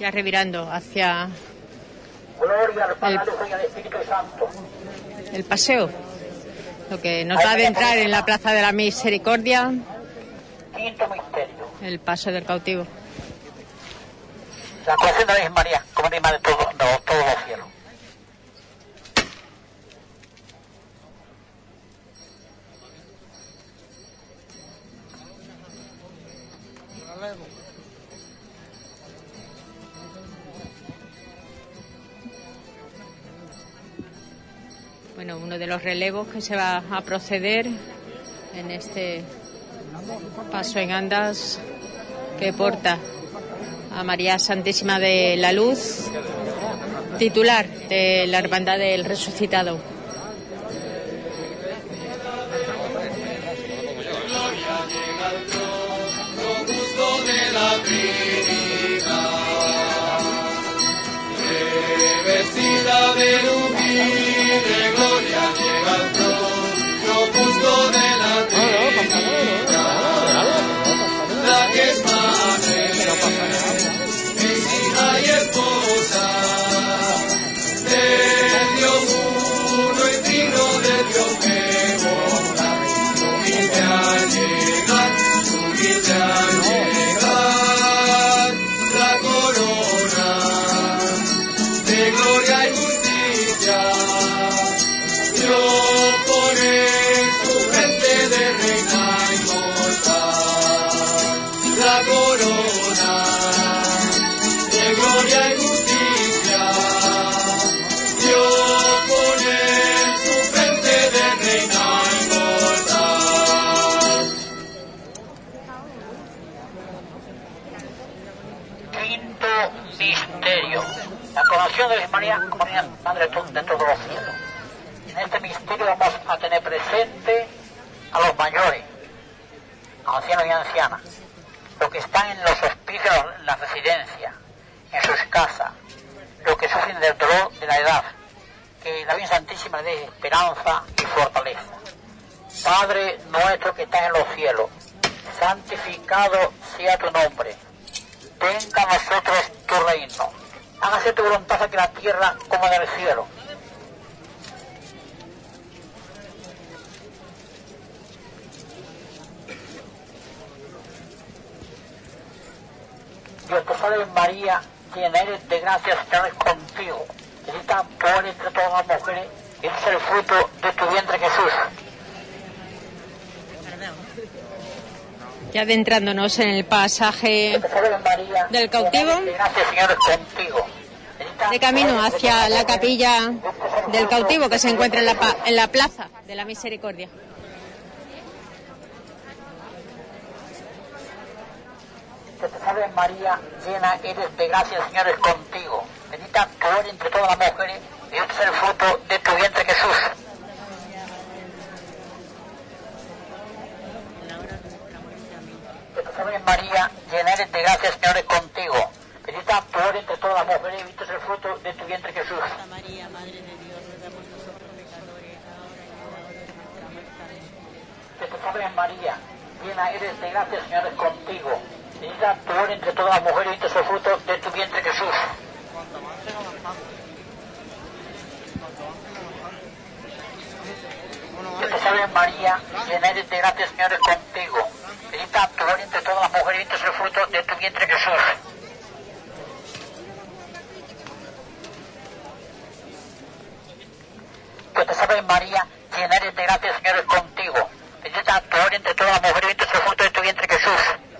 Ya revirando hacia Gloria al Padre, y al Espíritu Santo. el paseo, lo que nos va a adentrar en la Plaza de la Misericordia, Quinto misterio. el paso del cautivo. La corazón de la Virgen María, como anima de todo, de todos los cielos. Bueno, uno de los relevos que se va a proceder en este paso en andas que porta a María Santísima de la Luz, titular de la Hermandad del Resucitado. Revestida de humilde gloria llega al trono justo de la presente a los mayores, ancianos y ancianas, los que están en los hospicios, en las residencias, en sus casas, los que sufren del dolor de la edad, que la Virgen Santísima les dé esperanza y fortaleza. Padre nuestro que estás en los cielos, santificado sea tu nombre. Venga a nosotros tu reino. Hágase tu voluntad aquí en la tierra como en el cielo. Dios te salve María, llena eres de gracia, Señor es contigo. Bendita tú eres entre todas las mujeres, y este es el fruto de tu vientre Jesús. Ya adentrándonos en el pasaje del cautivo, Señor, contigo. de camino hacia la capilla del cautivo que se encuentra en la, en la plaza de la Misericordia. Salve María, llena eres de gracia, el Señor es contigo. bendita tú eres entre todas las mujeres y este es el fruto de tu vientre Jesús. Salve María, llena eres de gracia, el Señor es contigo. Bendita tú eres entre todas las mujeres y este es el fruto de tu vientre Jesús. María, Madre de Dios, por nosotros pecadores, ahora y en la hora de nuestra muerte. María, llena eres de gracia, el Señor es contigo. Bendita eres entre todas las mujeres y este es el fruto de tu vientre Jesús. Que te salve María, llena eres de gracia, Señor es contigo. Bendita tú entre todas las mujeres y este es el fruto de tu vientre Jesús. Que te salve María, llena de gracia, Señor es contigo. Bendita tú entre todas las mujeres y este es el fruto de tu vientre Jesús.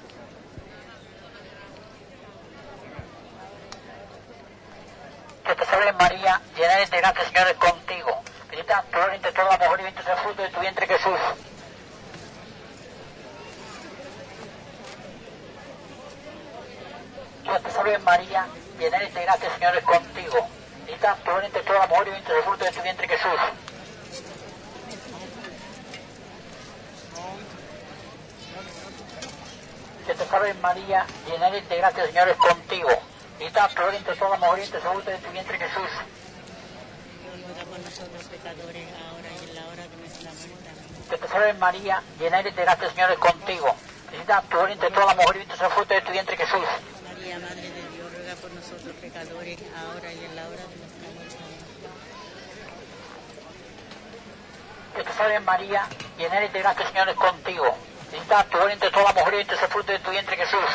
Que te salve María, llena de gracia, Señor es contigo. Bendita tú eres entre todas las mujeres y este es el fruto de tu vientre Jesús. Que te salve María, llena de gracia, Señor es contigo. Bendita tú eres entre todas las mujeres y este es el fruto de tu vientre Jesús. Que te salve María, llena de gracia, Señor es contigo. Bendita tú eres entre todas las mujeres y este es el fruto de tu vientre Jesús. Ruega por nosotros pecadores, ahora y en la hora de nuestra muerte. Que te salve María, llena eres de gracia, Señor es contigo. Bendita entre todas las mujeres y este es el fruto de tu vientre Jesús. María, Madre de Dios, ruega por nosotros pecadores, ahora y en la hora de nuestra muerte. Que te salve María, llena eres de gracia, Señor es contigo. Bendita entre todas las mujeres y este es el fruto de tu vientre Jesús.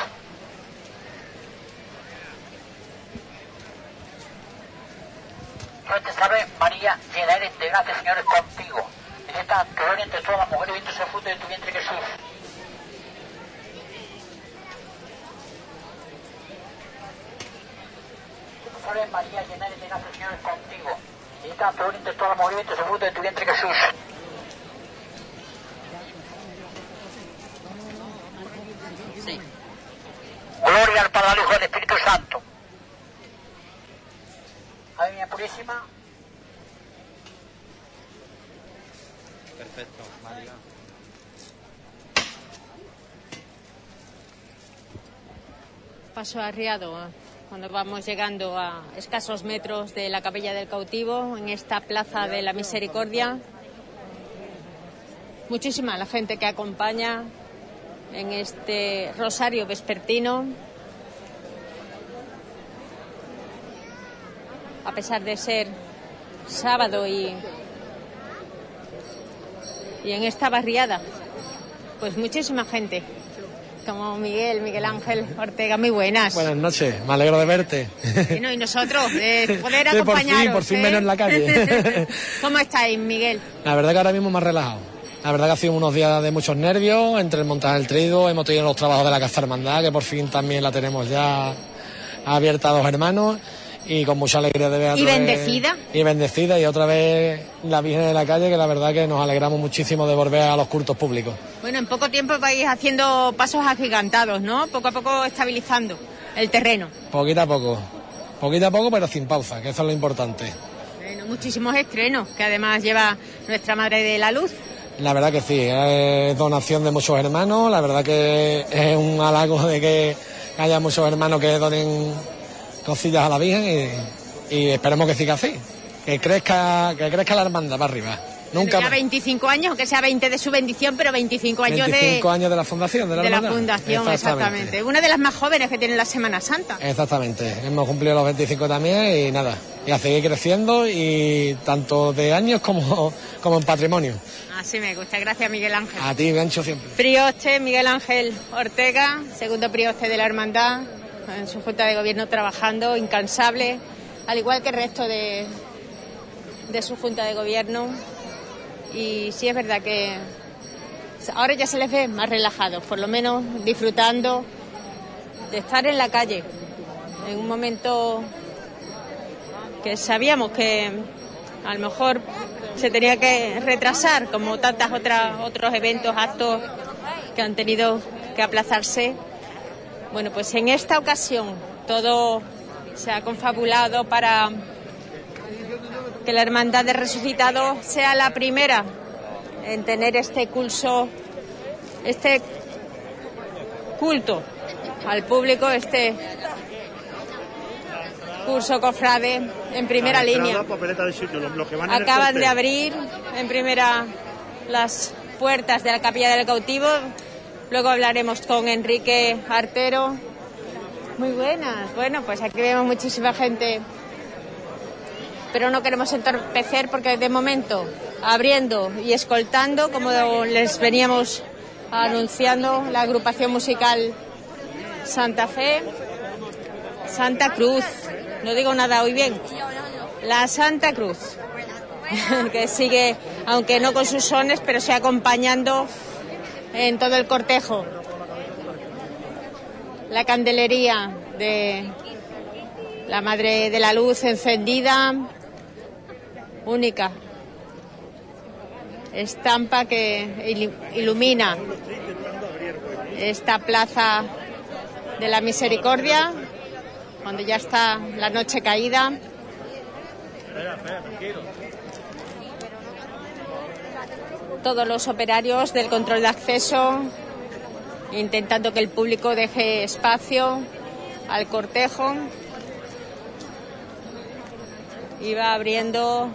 Que te salve María, llena eres de gracia, Señor es contigo. Bendita tú eres entre todas las mujeres este es el fruto de tu vientre Jesús. María, llena eres de gracia, Señor es contigo. Bendita tú eres entre todas las mujeres este es el fruto de tu vientre Jesús. Gloria al Padre, al Hijo y al Espíritu Santo. María Purísima, Perfecto, María. Paso arriado eh, cuando vamos llegando a escasos metros de la Capilla del Cautivo, en esta Plaza de la Misericordia. Muchísima la gente que acompaña en este rosario vespertino. A pesar de ser sábado y, y en esta barriada, pues muchísima gente. Como Miguel, Miguel Ángel Ortega, muy buenas. Buenas noches, me alegro de verte. Bueno, y nosotros, de poder (laughs) Sí, por acompañaros. fin, por fin ¿eh? menos en la calle. (laughs) ¿Cómo estáis, Miguel? La verdad que ahora mismo más relajado. La verdad que ha sido unos días de muchos nervios, entre el montaje del trigo, hemos tenido los trabajos de la Casa Hermandad, que por fin también la tenemos ya abierta a dos hermanos, y con mucha alegría de ver ¿Y otra vez- bendecida? Y bendecida, y otra vez la Virgen de la calle, que la verdad que nos alegramos muchísimo de volver a los cultos públicos. Bueno, en poco tiempo vais haciendo pasos agigantados, ¿no? Poco a poco estabilizando el terreno. Poquito a poco, poquito a poco, pero sin pausa, que eso es lo importante. Bueno, muchísimos estrenos que además lleva nuestra Madre de la Luz. La verdad que sí, es donación de muchos hermanos, la verdad que es un halago de que haya muchos hermanos que donen cosillas a la Virgen y, y esperemos que siga así, que crezca, que crezca la hermandad para arriba. Nunca ya más. 25 años, aunque sea 20 de su bendición, pero 25 años 25 de, años de la fundación, de la, de la hermandad. fundación, exactamente. Una de las más jóvenes que tiene la Semana Santa. Exactamente, hemos cumplido los 25 también y nada, y a seguir creciendo y tanto de años como, como en patrimonio. Así me gusta. Gracias, Miguel Ángel. A ti, Gancho, siempre. Prioste Miguel Ángel Ortega, segundo prioste de la Hermandad, en su Junta de Gobierno trabajando, incansable, al igual que el resto de, de su Junta de Gobierno. Y sí es verdad que ahora ya se les ve más relajados, por lo menos disfrutando de estar en la calle, en un momento que sabíamos que a lo mejor se tenía que retrasar, como tantos otros eventos, actos que han tenido que aplazarse. Bueno, pues en esta ocasión todo se ha confabulado para que la Hermandad del Resucitado sea la primera en tener este curso, este culto al público, este curso cofrade en primera línea. de Acaban de abrir en primera las puertas de la capilla del cautivo. Luego hablaremos con Enrique Artero. Muy buenas. Bueno, pues aquí vemos muchísima gente. Pero no queremos entorpecer porque de momento abriendo y escoltando, como les veníamos anunciando, la agrupación musical Santa Fe, Santa Cruz. No digo nada hoy bien. La Santa Cruz, (laughs) que sigue, aunque no con sus sones, pero sí acompañando en todo el cortejo. La candelería de la Madre de la Luz encendida, única. Estampa que ilumina esta plaza de la Misericordia, cuando ya está la noche caída. Todos los operarios del control de acceso intentando que el público deje espacio al cortejo. Iba abriendo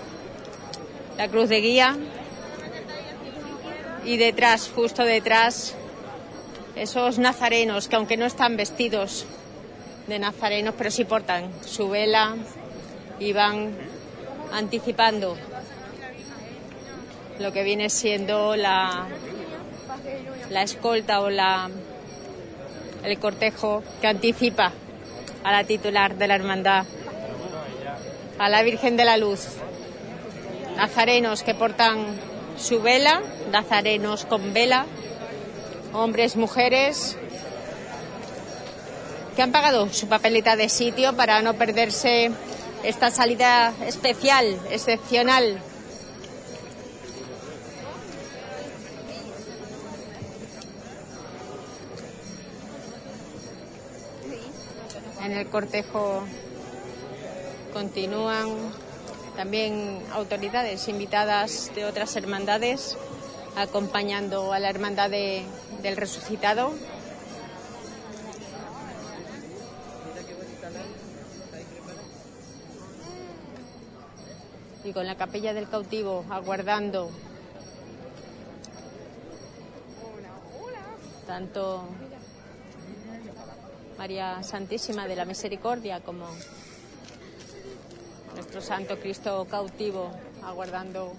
la cruz de guía y detrás, justo detrás, esos nazarenos que aunque no están vestidos de nazarenos, pero sí portan su vela y van anticipando lo que viene siendo la, la escolta o la, el cortejo que anticipa a la titular de la hermandad, a la Virgen de la Luz. Nazarenos que portan su vela, nazarenos con vela, hombres, mujeres, que han pagado su papeleta de sitio para no perderse esta salida especial, excepcional En el cortejo continúan también autoridades invitadas de otras hermandades acompañando a la hermandad de- del resucitado. Y con la capilla del cautivo aguardando tanto María Santísima de la Misericordia como nuestro Santo Cristo cautivo, aguardando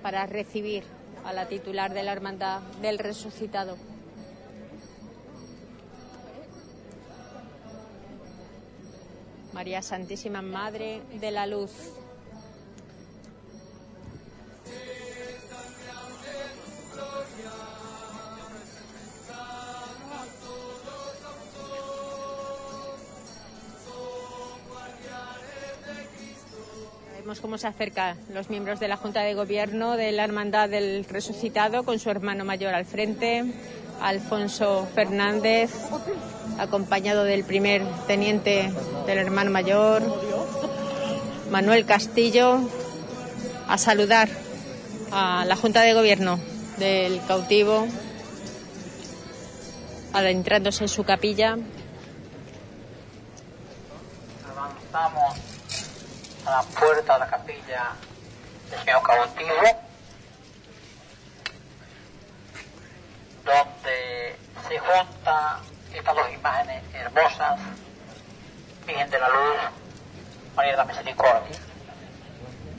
para recibir a la titular de la Hermandad del Resucitado. María Santísima Madre de la Luz. Cómo se acercan los miembros de la Junta de Gobierno de la Hermandad del Resucitado con su hermano mayor al frente, Alfonso Fernández, acompañado del primer teniente del hermano mayor, Manuel Castillo, a saludar a la Junta de Gobierno del cautivo, adentrándose en su capilla. A la puerta de la capilla del señor cautivo, donde se juntan estas dos imágenes hermosas, Virgen de la Luz, María de la Misericordia,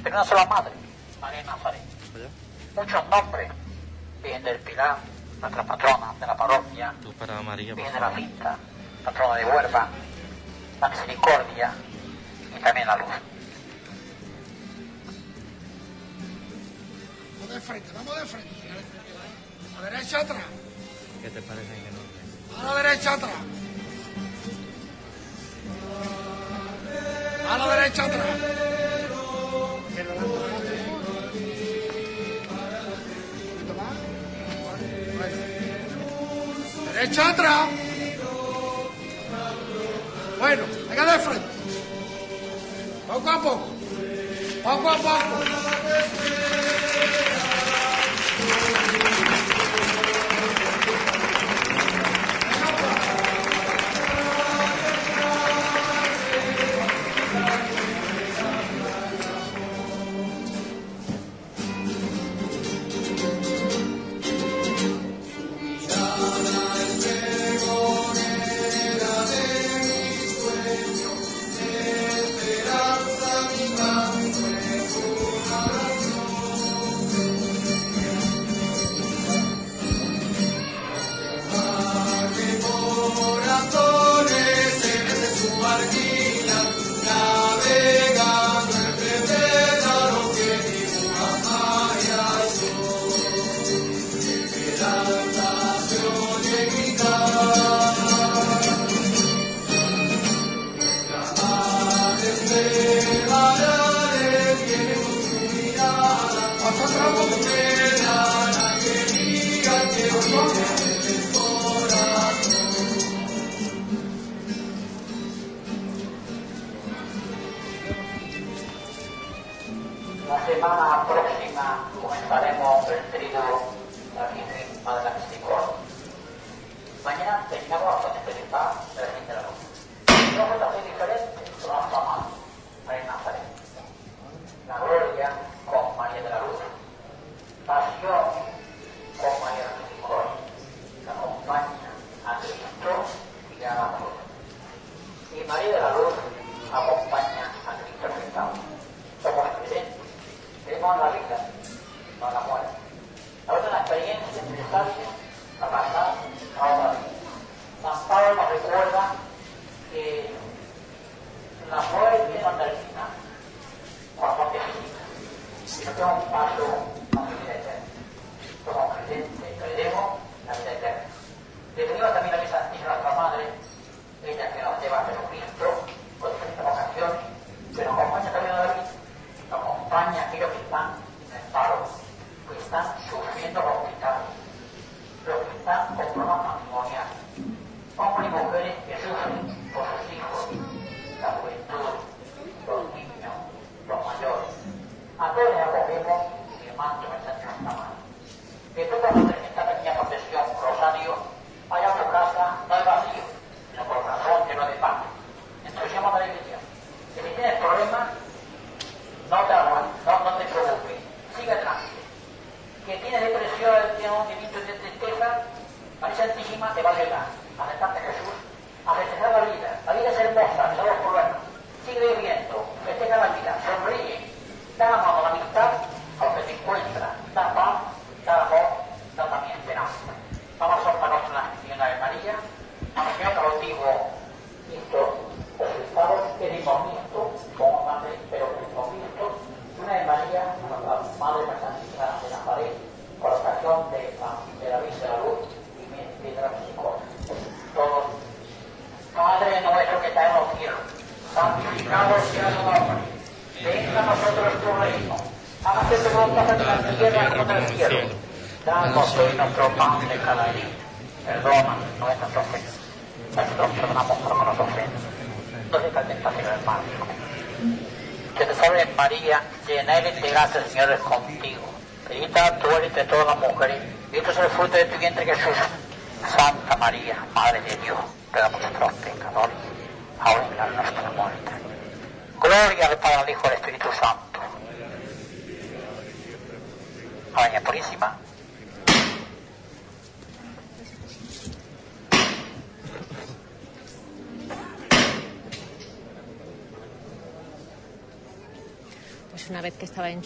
pero una sola madre, María Nazaret. Muchos nombres, Virgen del Pilar, nuestra patrona de la parroquia, María, Virgen de la. Cinta, patrona de Huelva, la Misericordia y también la Luz. vamos de frente, vamos de frente. A la derecha atrás. ¿Qué te parece que no? A la derecha atrás. A la derecha atrás. Derecha atrás. Bueno, venga de frente. Poco a poco. Poco a poco. Thank you.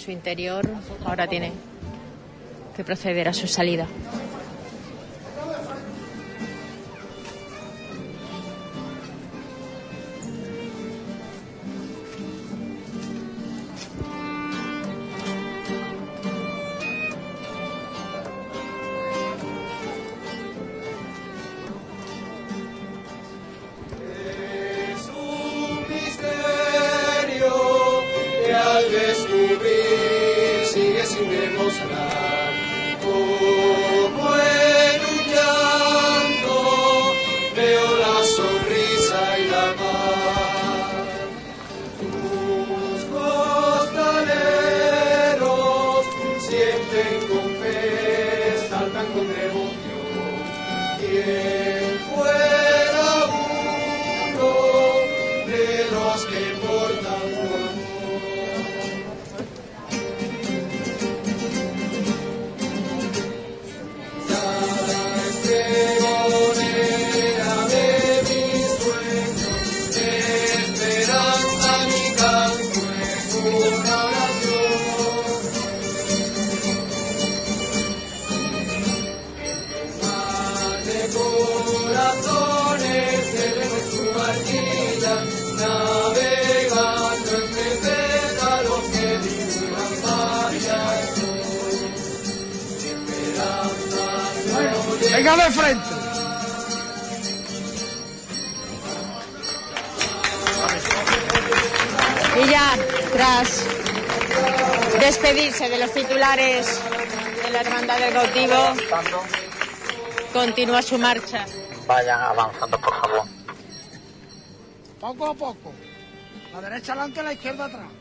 su interior, ahora tiene que proceder a su salida. Su marcha. Vayan avanzando, por favor. Poco a poco. La derecha adelante, la izquierda atrás.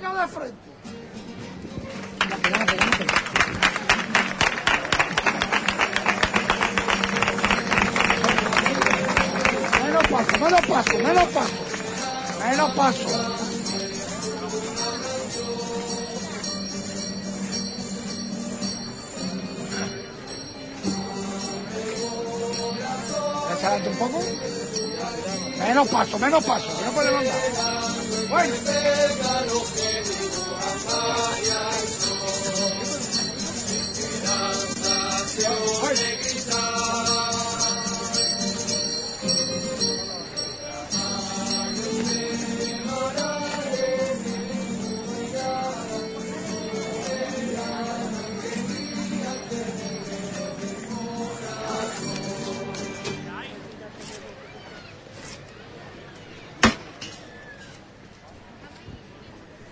Venga de frente. Menos paso, menos paso, menos paso. Menos paso. Adelante un poco. Menos paso, menos paso, que. Bueno.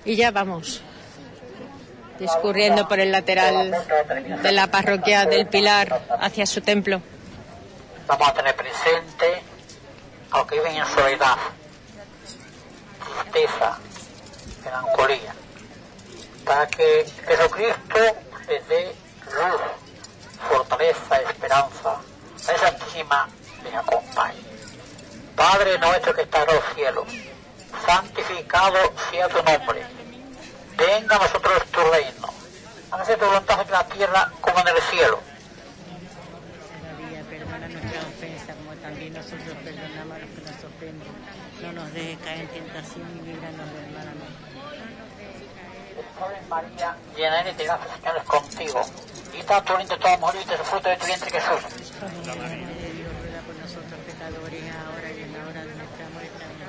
Y ya vamos, discurriendo por el lateral de la parroquia del Pilar hacia su templo. Vamos a tener presente a los que viven en soledad, tristeza, melancolía, para que Jesucristo les dé luz, fortaleza, esperanza. La Santísima les acompañe. Padre nuestro que estás en los cielos, santificado sea tu nombre. Venga a nosotros tu reino. Hágase tu voluntad en la tierra como en el cielo. María, perdona nuestra ofensa, como también nosotros perdonamos a los que nos ofenden. No nos dejes caer en tentación y líbranos del mal. Amén. María, llena eres de gracia, Señor es contigo. Y tanto entre todas las mujeres y el fruto de tu vientre Jesús Madre de Dios, ruega por nosotros pecadores, ahora y en la hora de nuestra muerte. Amén.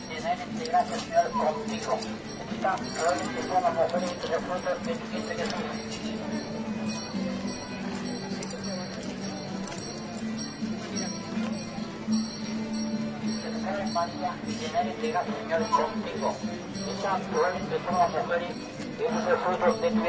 llena eres de gracia, el Señor es contigo. Bendita tú eres entre todas las mujeres y el fruto de tu vientre Jesús. Ave María, llena eres de gracia, el Señor es contigo. Bendita tú eres entre todas las mujeres y ese es el fruto de tu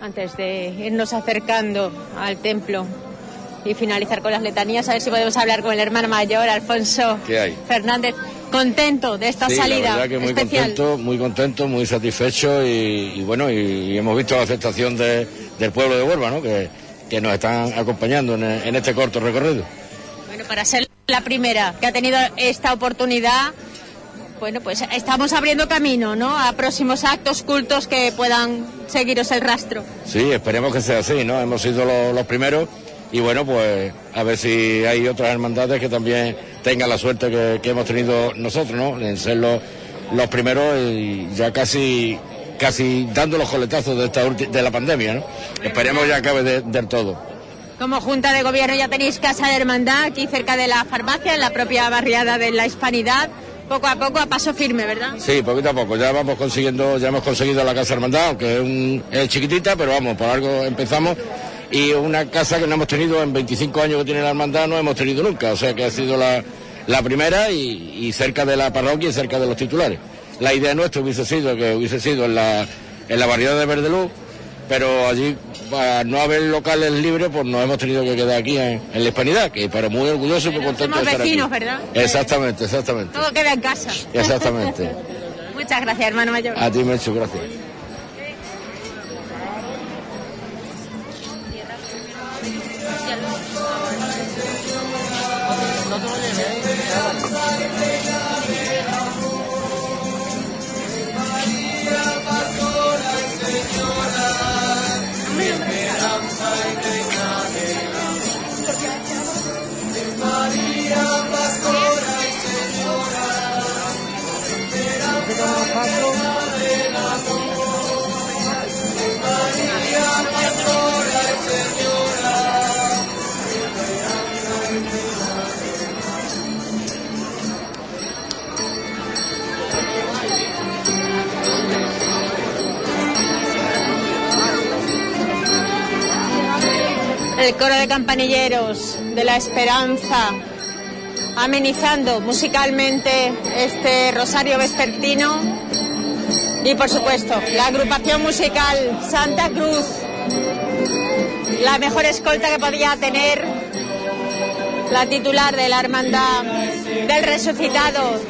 Antes de irnos acercando al templo y finalizar con las letanías, a ver si podemos hablar con el hermano mayor, Alfonso ¿Qué hay? Fernández. Contento de esta Sí, salida la verdad que muy especial. contento, muy contento, muy satisfecho y, y bueno, y, y hemos visto la aceptación de- del pueblo de Huelva, ¿no? Que, que nos están acompañando en, en este corto recorrido. Bueno, para ser la primera que ha tenido esta oportunidad, bueno, pues estamos abriendo camino, ¿no? A próximos actos cultos que puedan seguiros el rastro. Sí, esperemos que sea así, ¿no? Hemos sido los, los primeros y bueno, pues a ver si hay otras hermandades que también tengan la suerte que, que hemos tenido nosotros, ¿no? En ser los, los primeros y ya casi casi dando los coletazos de esta de la pandemia, ¿no? Esperemos ya acabe de- del todo. Como Junta de Gobierno ya tenéis Casa de Hermandad aquí cerca de la farmacia, en la propia barriada de la Hispanidad. Poco a poco, a paso firme, ¿verdad? Sí, poquito a poco. Ya vamos consiguiendo, ya hemos conseguido la casa hermandad, aunque es, un- es chiquitita, pero vamos, por algo empezamos. Y una casa que no hemos tenido en 25 años que tiene la hermandad, no hemos tenido nunca. O sea que ha sido la, la primera y, y cerca de la parroquia y cerca de los titulares. La idea nuestra hubiese sido que hubiese sido en la, en la variedad de Verdeluz, pero allí, para no haber locales libres, pues nos hemos tenido que quedar aquí en, en la Hispanidad, que pero muy orgulloso y muy contento Somos de estar aquí. vecinos, ¿verdad? Exactamente, exactamente. Todo queda en casa. Exactamente. (laughs) Muchas gracias, hermano mayor. A ti, Mecho, gracias. El coro de campanilleros de la Esperanza, amenizando musicalmente este rosario vespertino. Y por supuesto, la agrupación musical Santa Cruz, la mejor escolta que podía tener la titular de la Hermandad del Resucitado,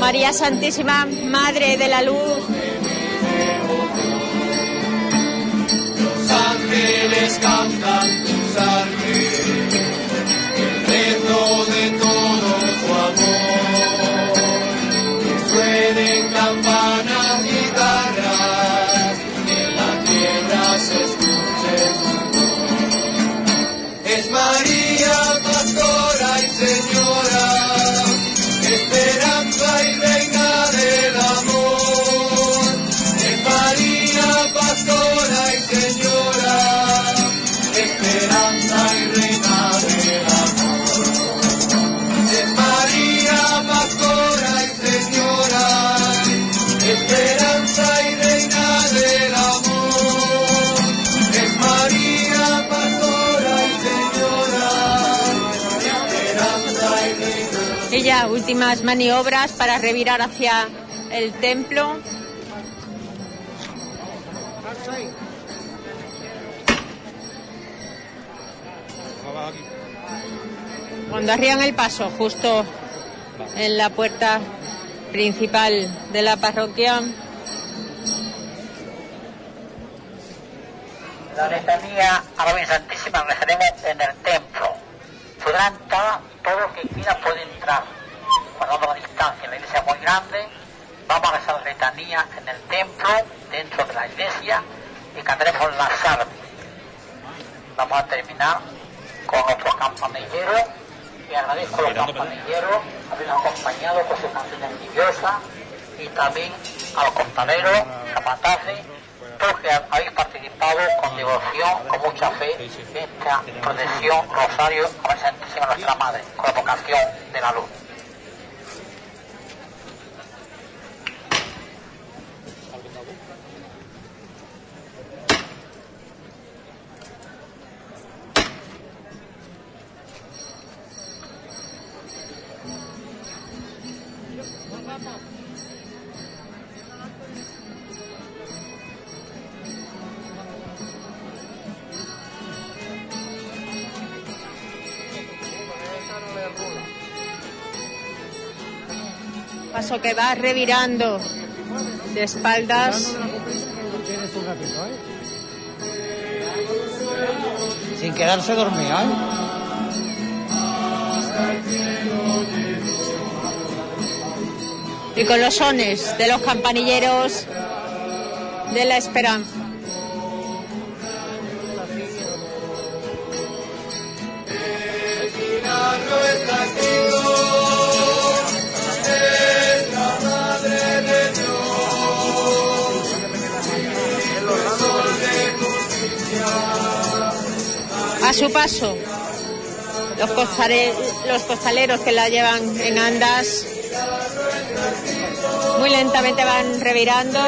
María Santísima, Madre de la Luz, los ángeles cantan tus el rezo de todo su amor. Que suenen campanas, guitarras, últimas maniobras para revirar hacia el templo. Cuando arriban el paso, justo en la puerta principal de la parroquia, La letanía a la Virgen Santísima la en el templo. Podrá entrar todo lo que quiera puede entrar. Guardando la distancia, la iglesia es muy grande. Vamos a rezar la letanía en el templo, dentro de la iglesia, y cantaremos la salve. Vamos a terminar con nuestro campanillero y agradezco a los campanilleros habernos acompañado con sus canciones religiosas y también a los compañeros, capataces, todos que habéis participado con devoción, con mucha fe en esta procesión Rosario a la Santísima Nuestra Madre, con la vocación de la luz. Paso que va revirando de espaldas. Sin quedarse dormido, ¿eh? Y con los sones de los campanilleros de la esperanza. A su paso, los costaleros que la llevan en andas muy lentamente van revirando.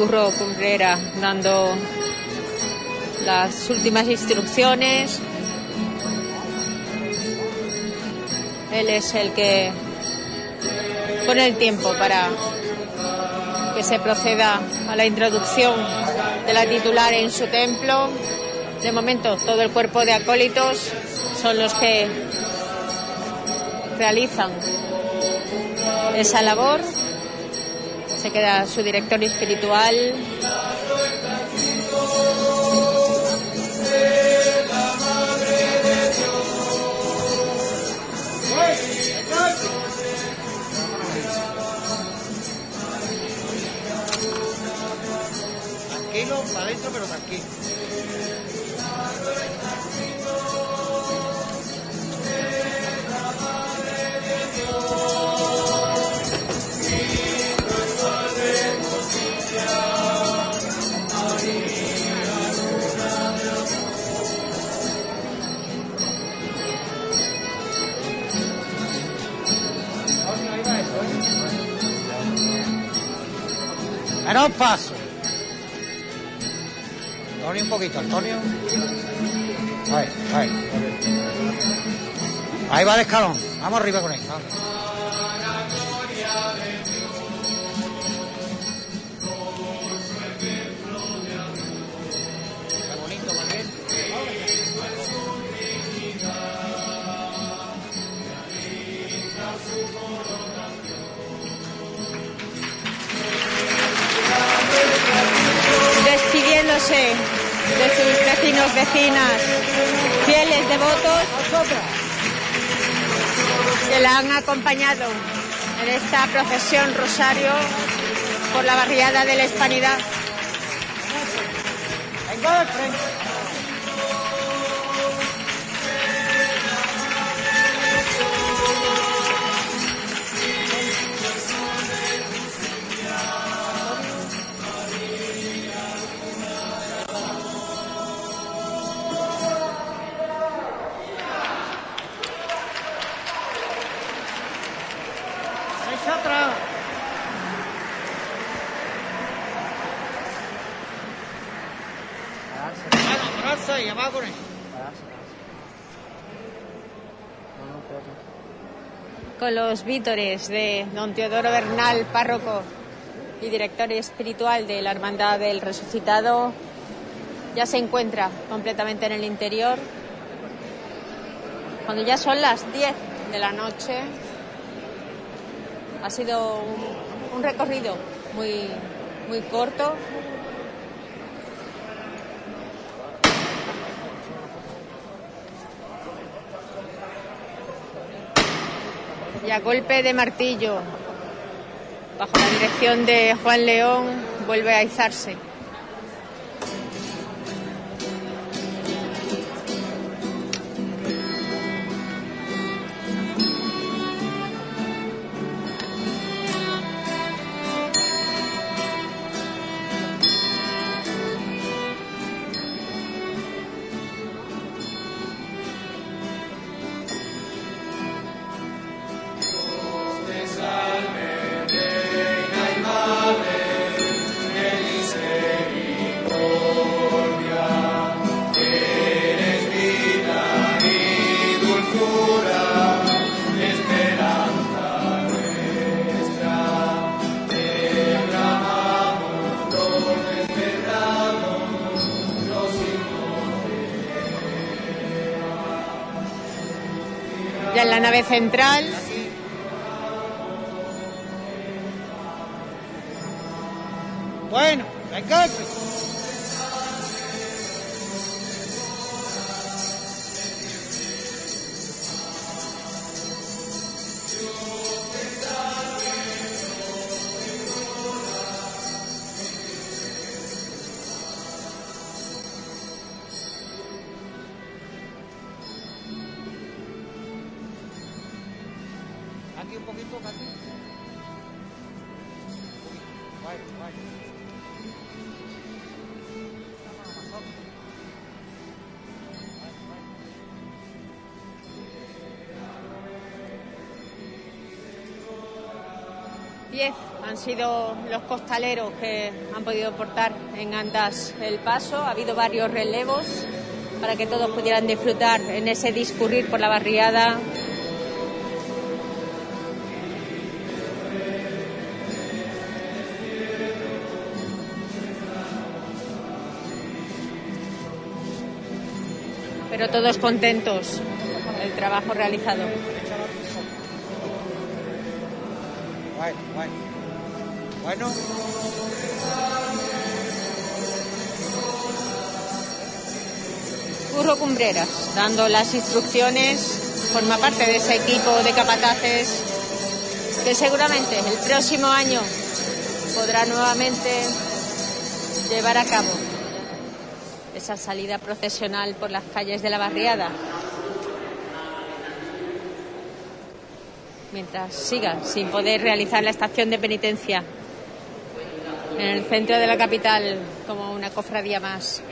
Curro Cumbrera dando las últimas instrucciones. Él es el que pone el tiempo para que se proceda a la introducción de la titular en su templo. De momento, todo el cuerpo de acólitos son los que realizan esa labor. Se queda su director espiritual. Menos paso. Antonio, un poquito, Antonio. Ahí, ahí. Ahí va el escalón. Vamos arriba con él. Vecinos, vecinas, fieles devotos que la han acompañado en esta procesión rosario por la barriada de la Hispanidad. Los vítores de don Teodoro Bernal, párroco y director espiritual de la Hermandad del Resucitado, ya se encuentra completamente en el interior. Cuando ya son las 10 de la noche, ha sido un, un recorrido muy, muy corto. Y a golpe de martillo, bajo la dirección de Juan León, vuelve a izarse. Central. Costaleros que han podido portar en andas el paso. Ha habido varios relevos para que todos pudieran disfrutar en ese discurrir por la barriada. Pero todos contentos del trabajo realizado. Bueno, bueno. Bueno. Curro Cumbreras, dando las instrucciones, forma parte de ese equipo de capataces que seguramente el próximo año podrá nuevamente llevar a cabo esa salida procesional por las calles de la barriada. Mientras siga sin poder realizar la estación de penitencia centro de la capital como una cofradía más.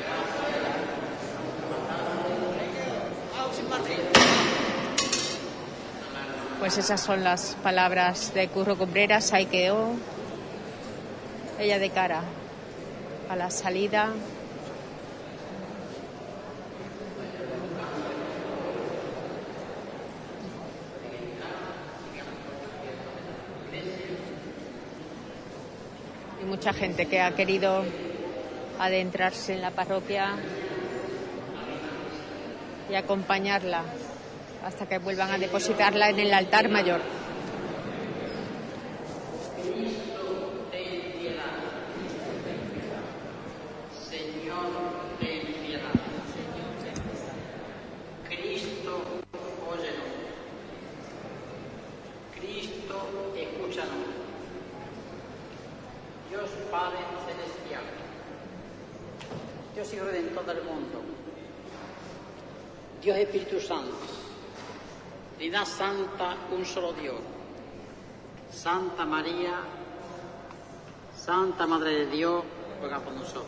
Pues esas son las palabras de Curro Cumbreras, ahí quedó ella de cara a la salida. Y mucha gente que ha querido adentrarse en la parroquia y acompañarla hasta que vuelvan a depositarla en el altar mayor. Señor, ten piedad. Cristo, óyenos. Cristo, escúchanos. Dios Padre Celestial, Dios y Redentor del mundo, Dios Espíritu Santo, Trinidad Santa, un solo Dios, Santa María, Santa Madre de Dios, ruega por nosotros.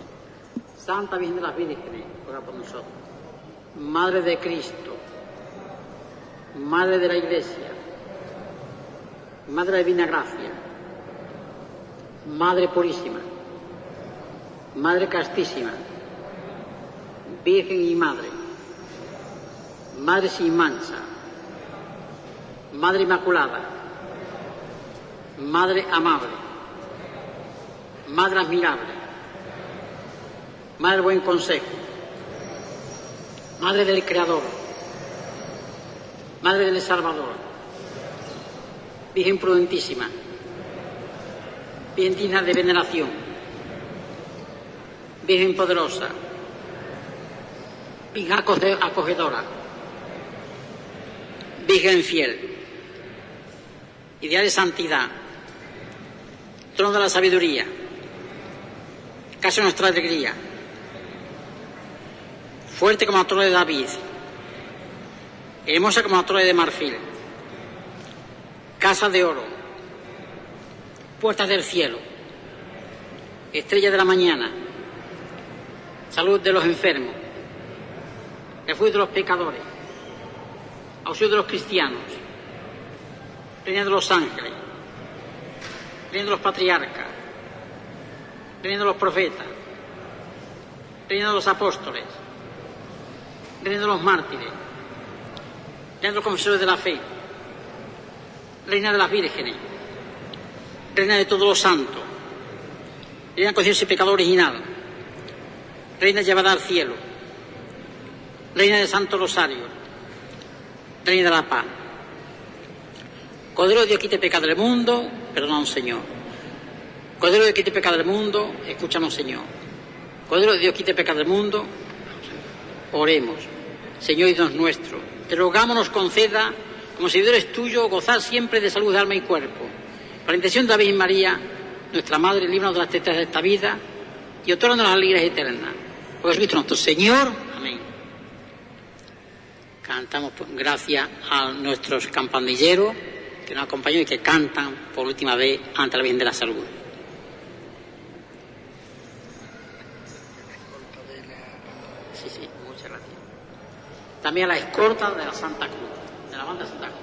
Santa Virgen de las Vírgenes, ruega por nosotros. Madre de Cristo, Madre de la Iglesia, Madre de Divina Gracia, Madre Purísima, Madre Castísima, Virgen y Madre, Madre sin mancha, Madre Inmaculada, Madre amable, Madre admirable, Madre buen consejo, Madre del Creador, Madre del Salvador, Virgen prudentísima, Virgen digna de veneración, Virgen poderosa, Virgen acoge- acogedora, Virgen fiel, ideal de santidad, trono de la sabiduría, casa de nuestra alegría, fuerte como la torre de David, hermosa como la torre de marfil, casa de oro, puertas del cielo, estrella de la mañana, salud de los enfermos, refugio de los pecadores, auxilio de los cristianos, reina de los ángeles, reina de los patriarcas, reina de los profetas, reina de los apóstoles, reina de los mártires, reina de los confesores de la fe, reina de las vírgenes, reina de todos los santos, reina de conciencia y pecado original, reina llevada al cielo, reina del Santo Rosario, reina de la paz. Cordero de Dios quite pecado del mundo, perdónanos Señor. Cordero de Dios quite pecado del mundo, escúchanos Señor. Cordero de Dios quite pecado del mundo, oremos. Señor y Dios nuestro, te rogamos nos conceda, como seguidores tuyos, gozar siempre de salud de alma y cuerpo. Por la intención de la Virgen María, nuestra Madre, líbranos de las tetas de esta vida y otorganos las alegrías eternas. Por Jesucristo nuestro Señor. Amén. Cantamos gracias a nuestros campanilleros que nos acompañan y que cantan por última vez ante la Virgen de la Salud. Sí, sí, muchas gracias. También a la escorta de la Santa Cruz, de la banda Santa Cruz.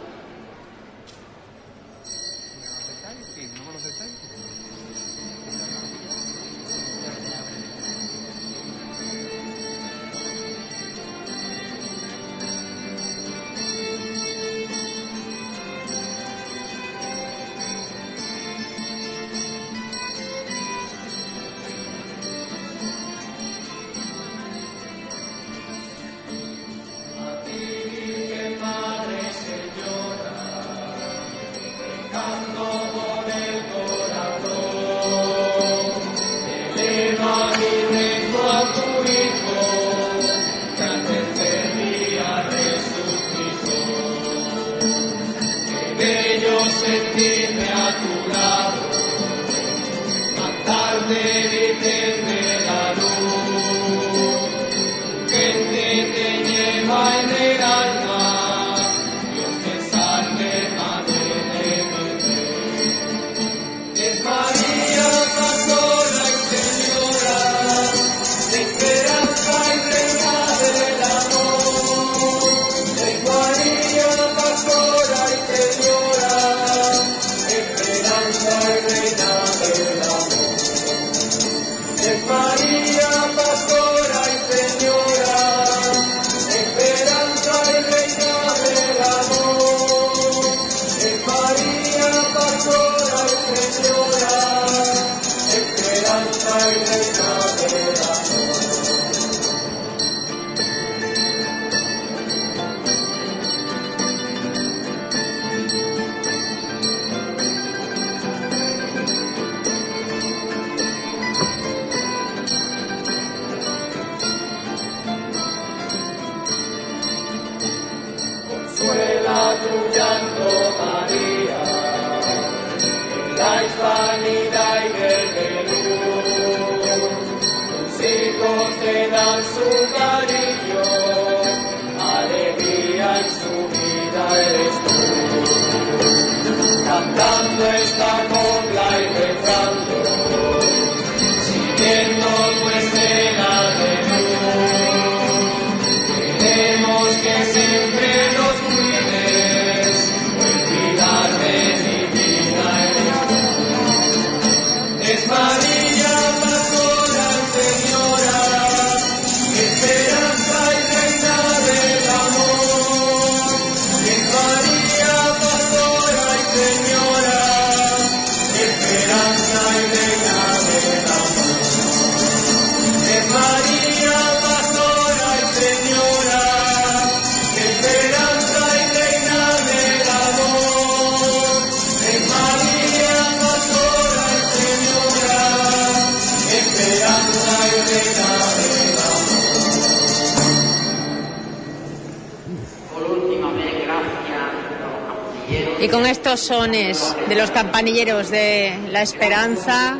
Estos sones de los campanilleros de la esperanza,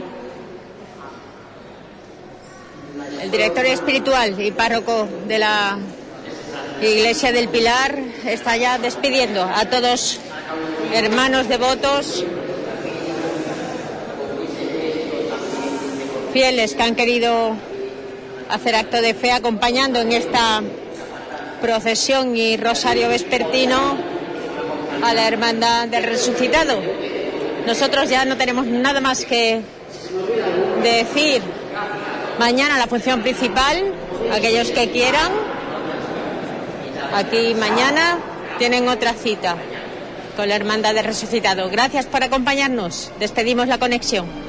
el director espiritual y párroco de la Iglesia del Pilar está ya despidiendo a todos hermanos devotos, fieles que han querido hacer acto de fe acompañando en esta procesión y rosario vespertino a la Hermandad del Resucitado. Nosotros ya no tenemos nada más que decir. Mañana la función principal, aquellos que quieran, aquí mañana tienen otra cita con la Hermandad del Resucitado. Gracias por acompañarnos. Despedimos la conexión.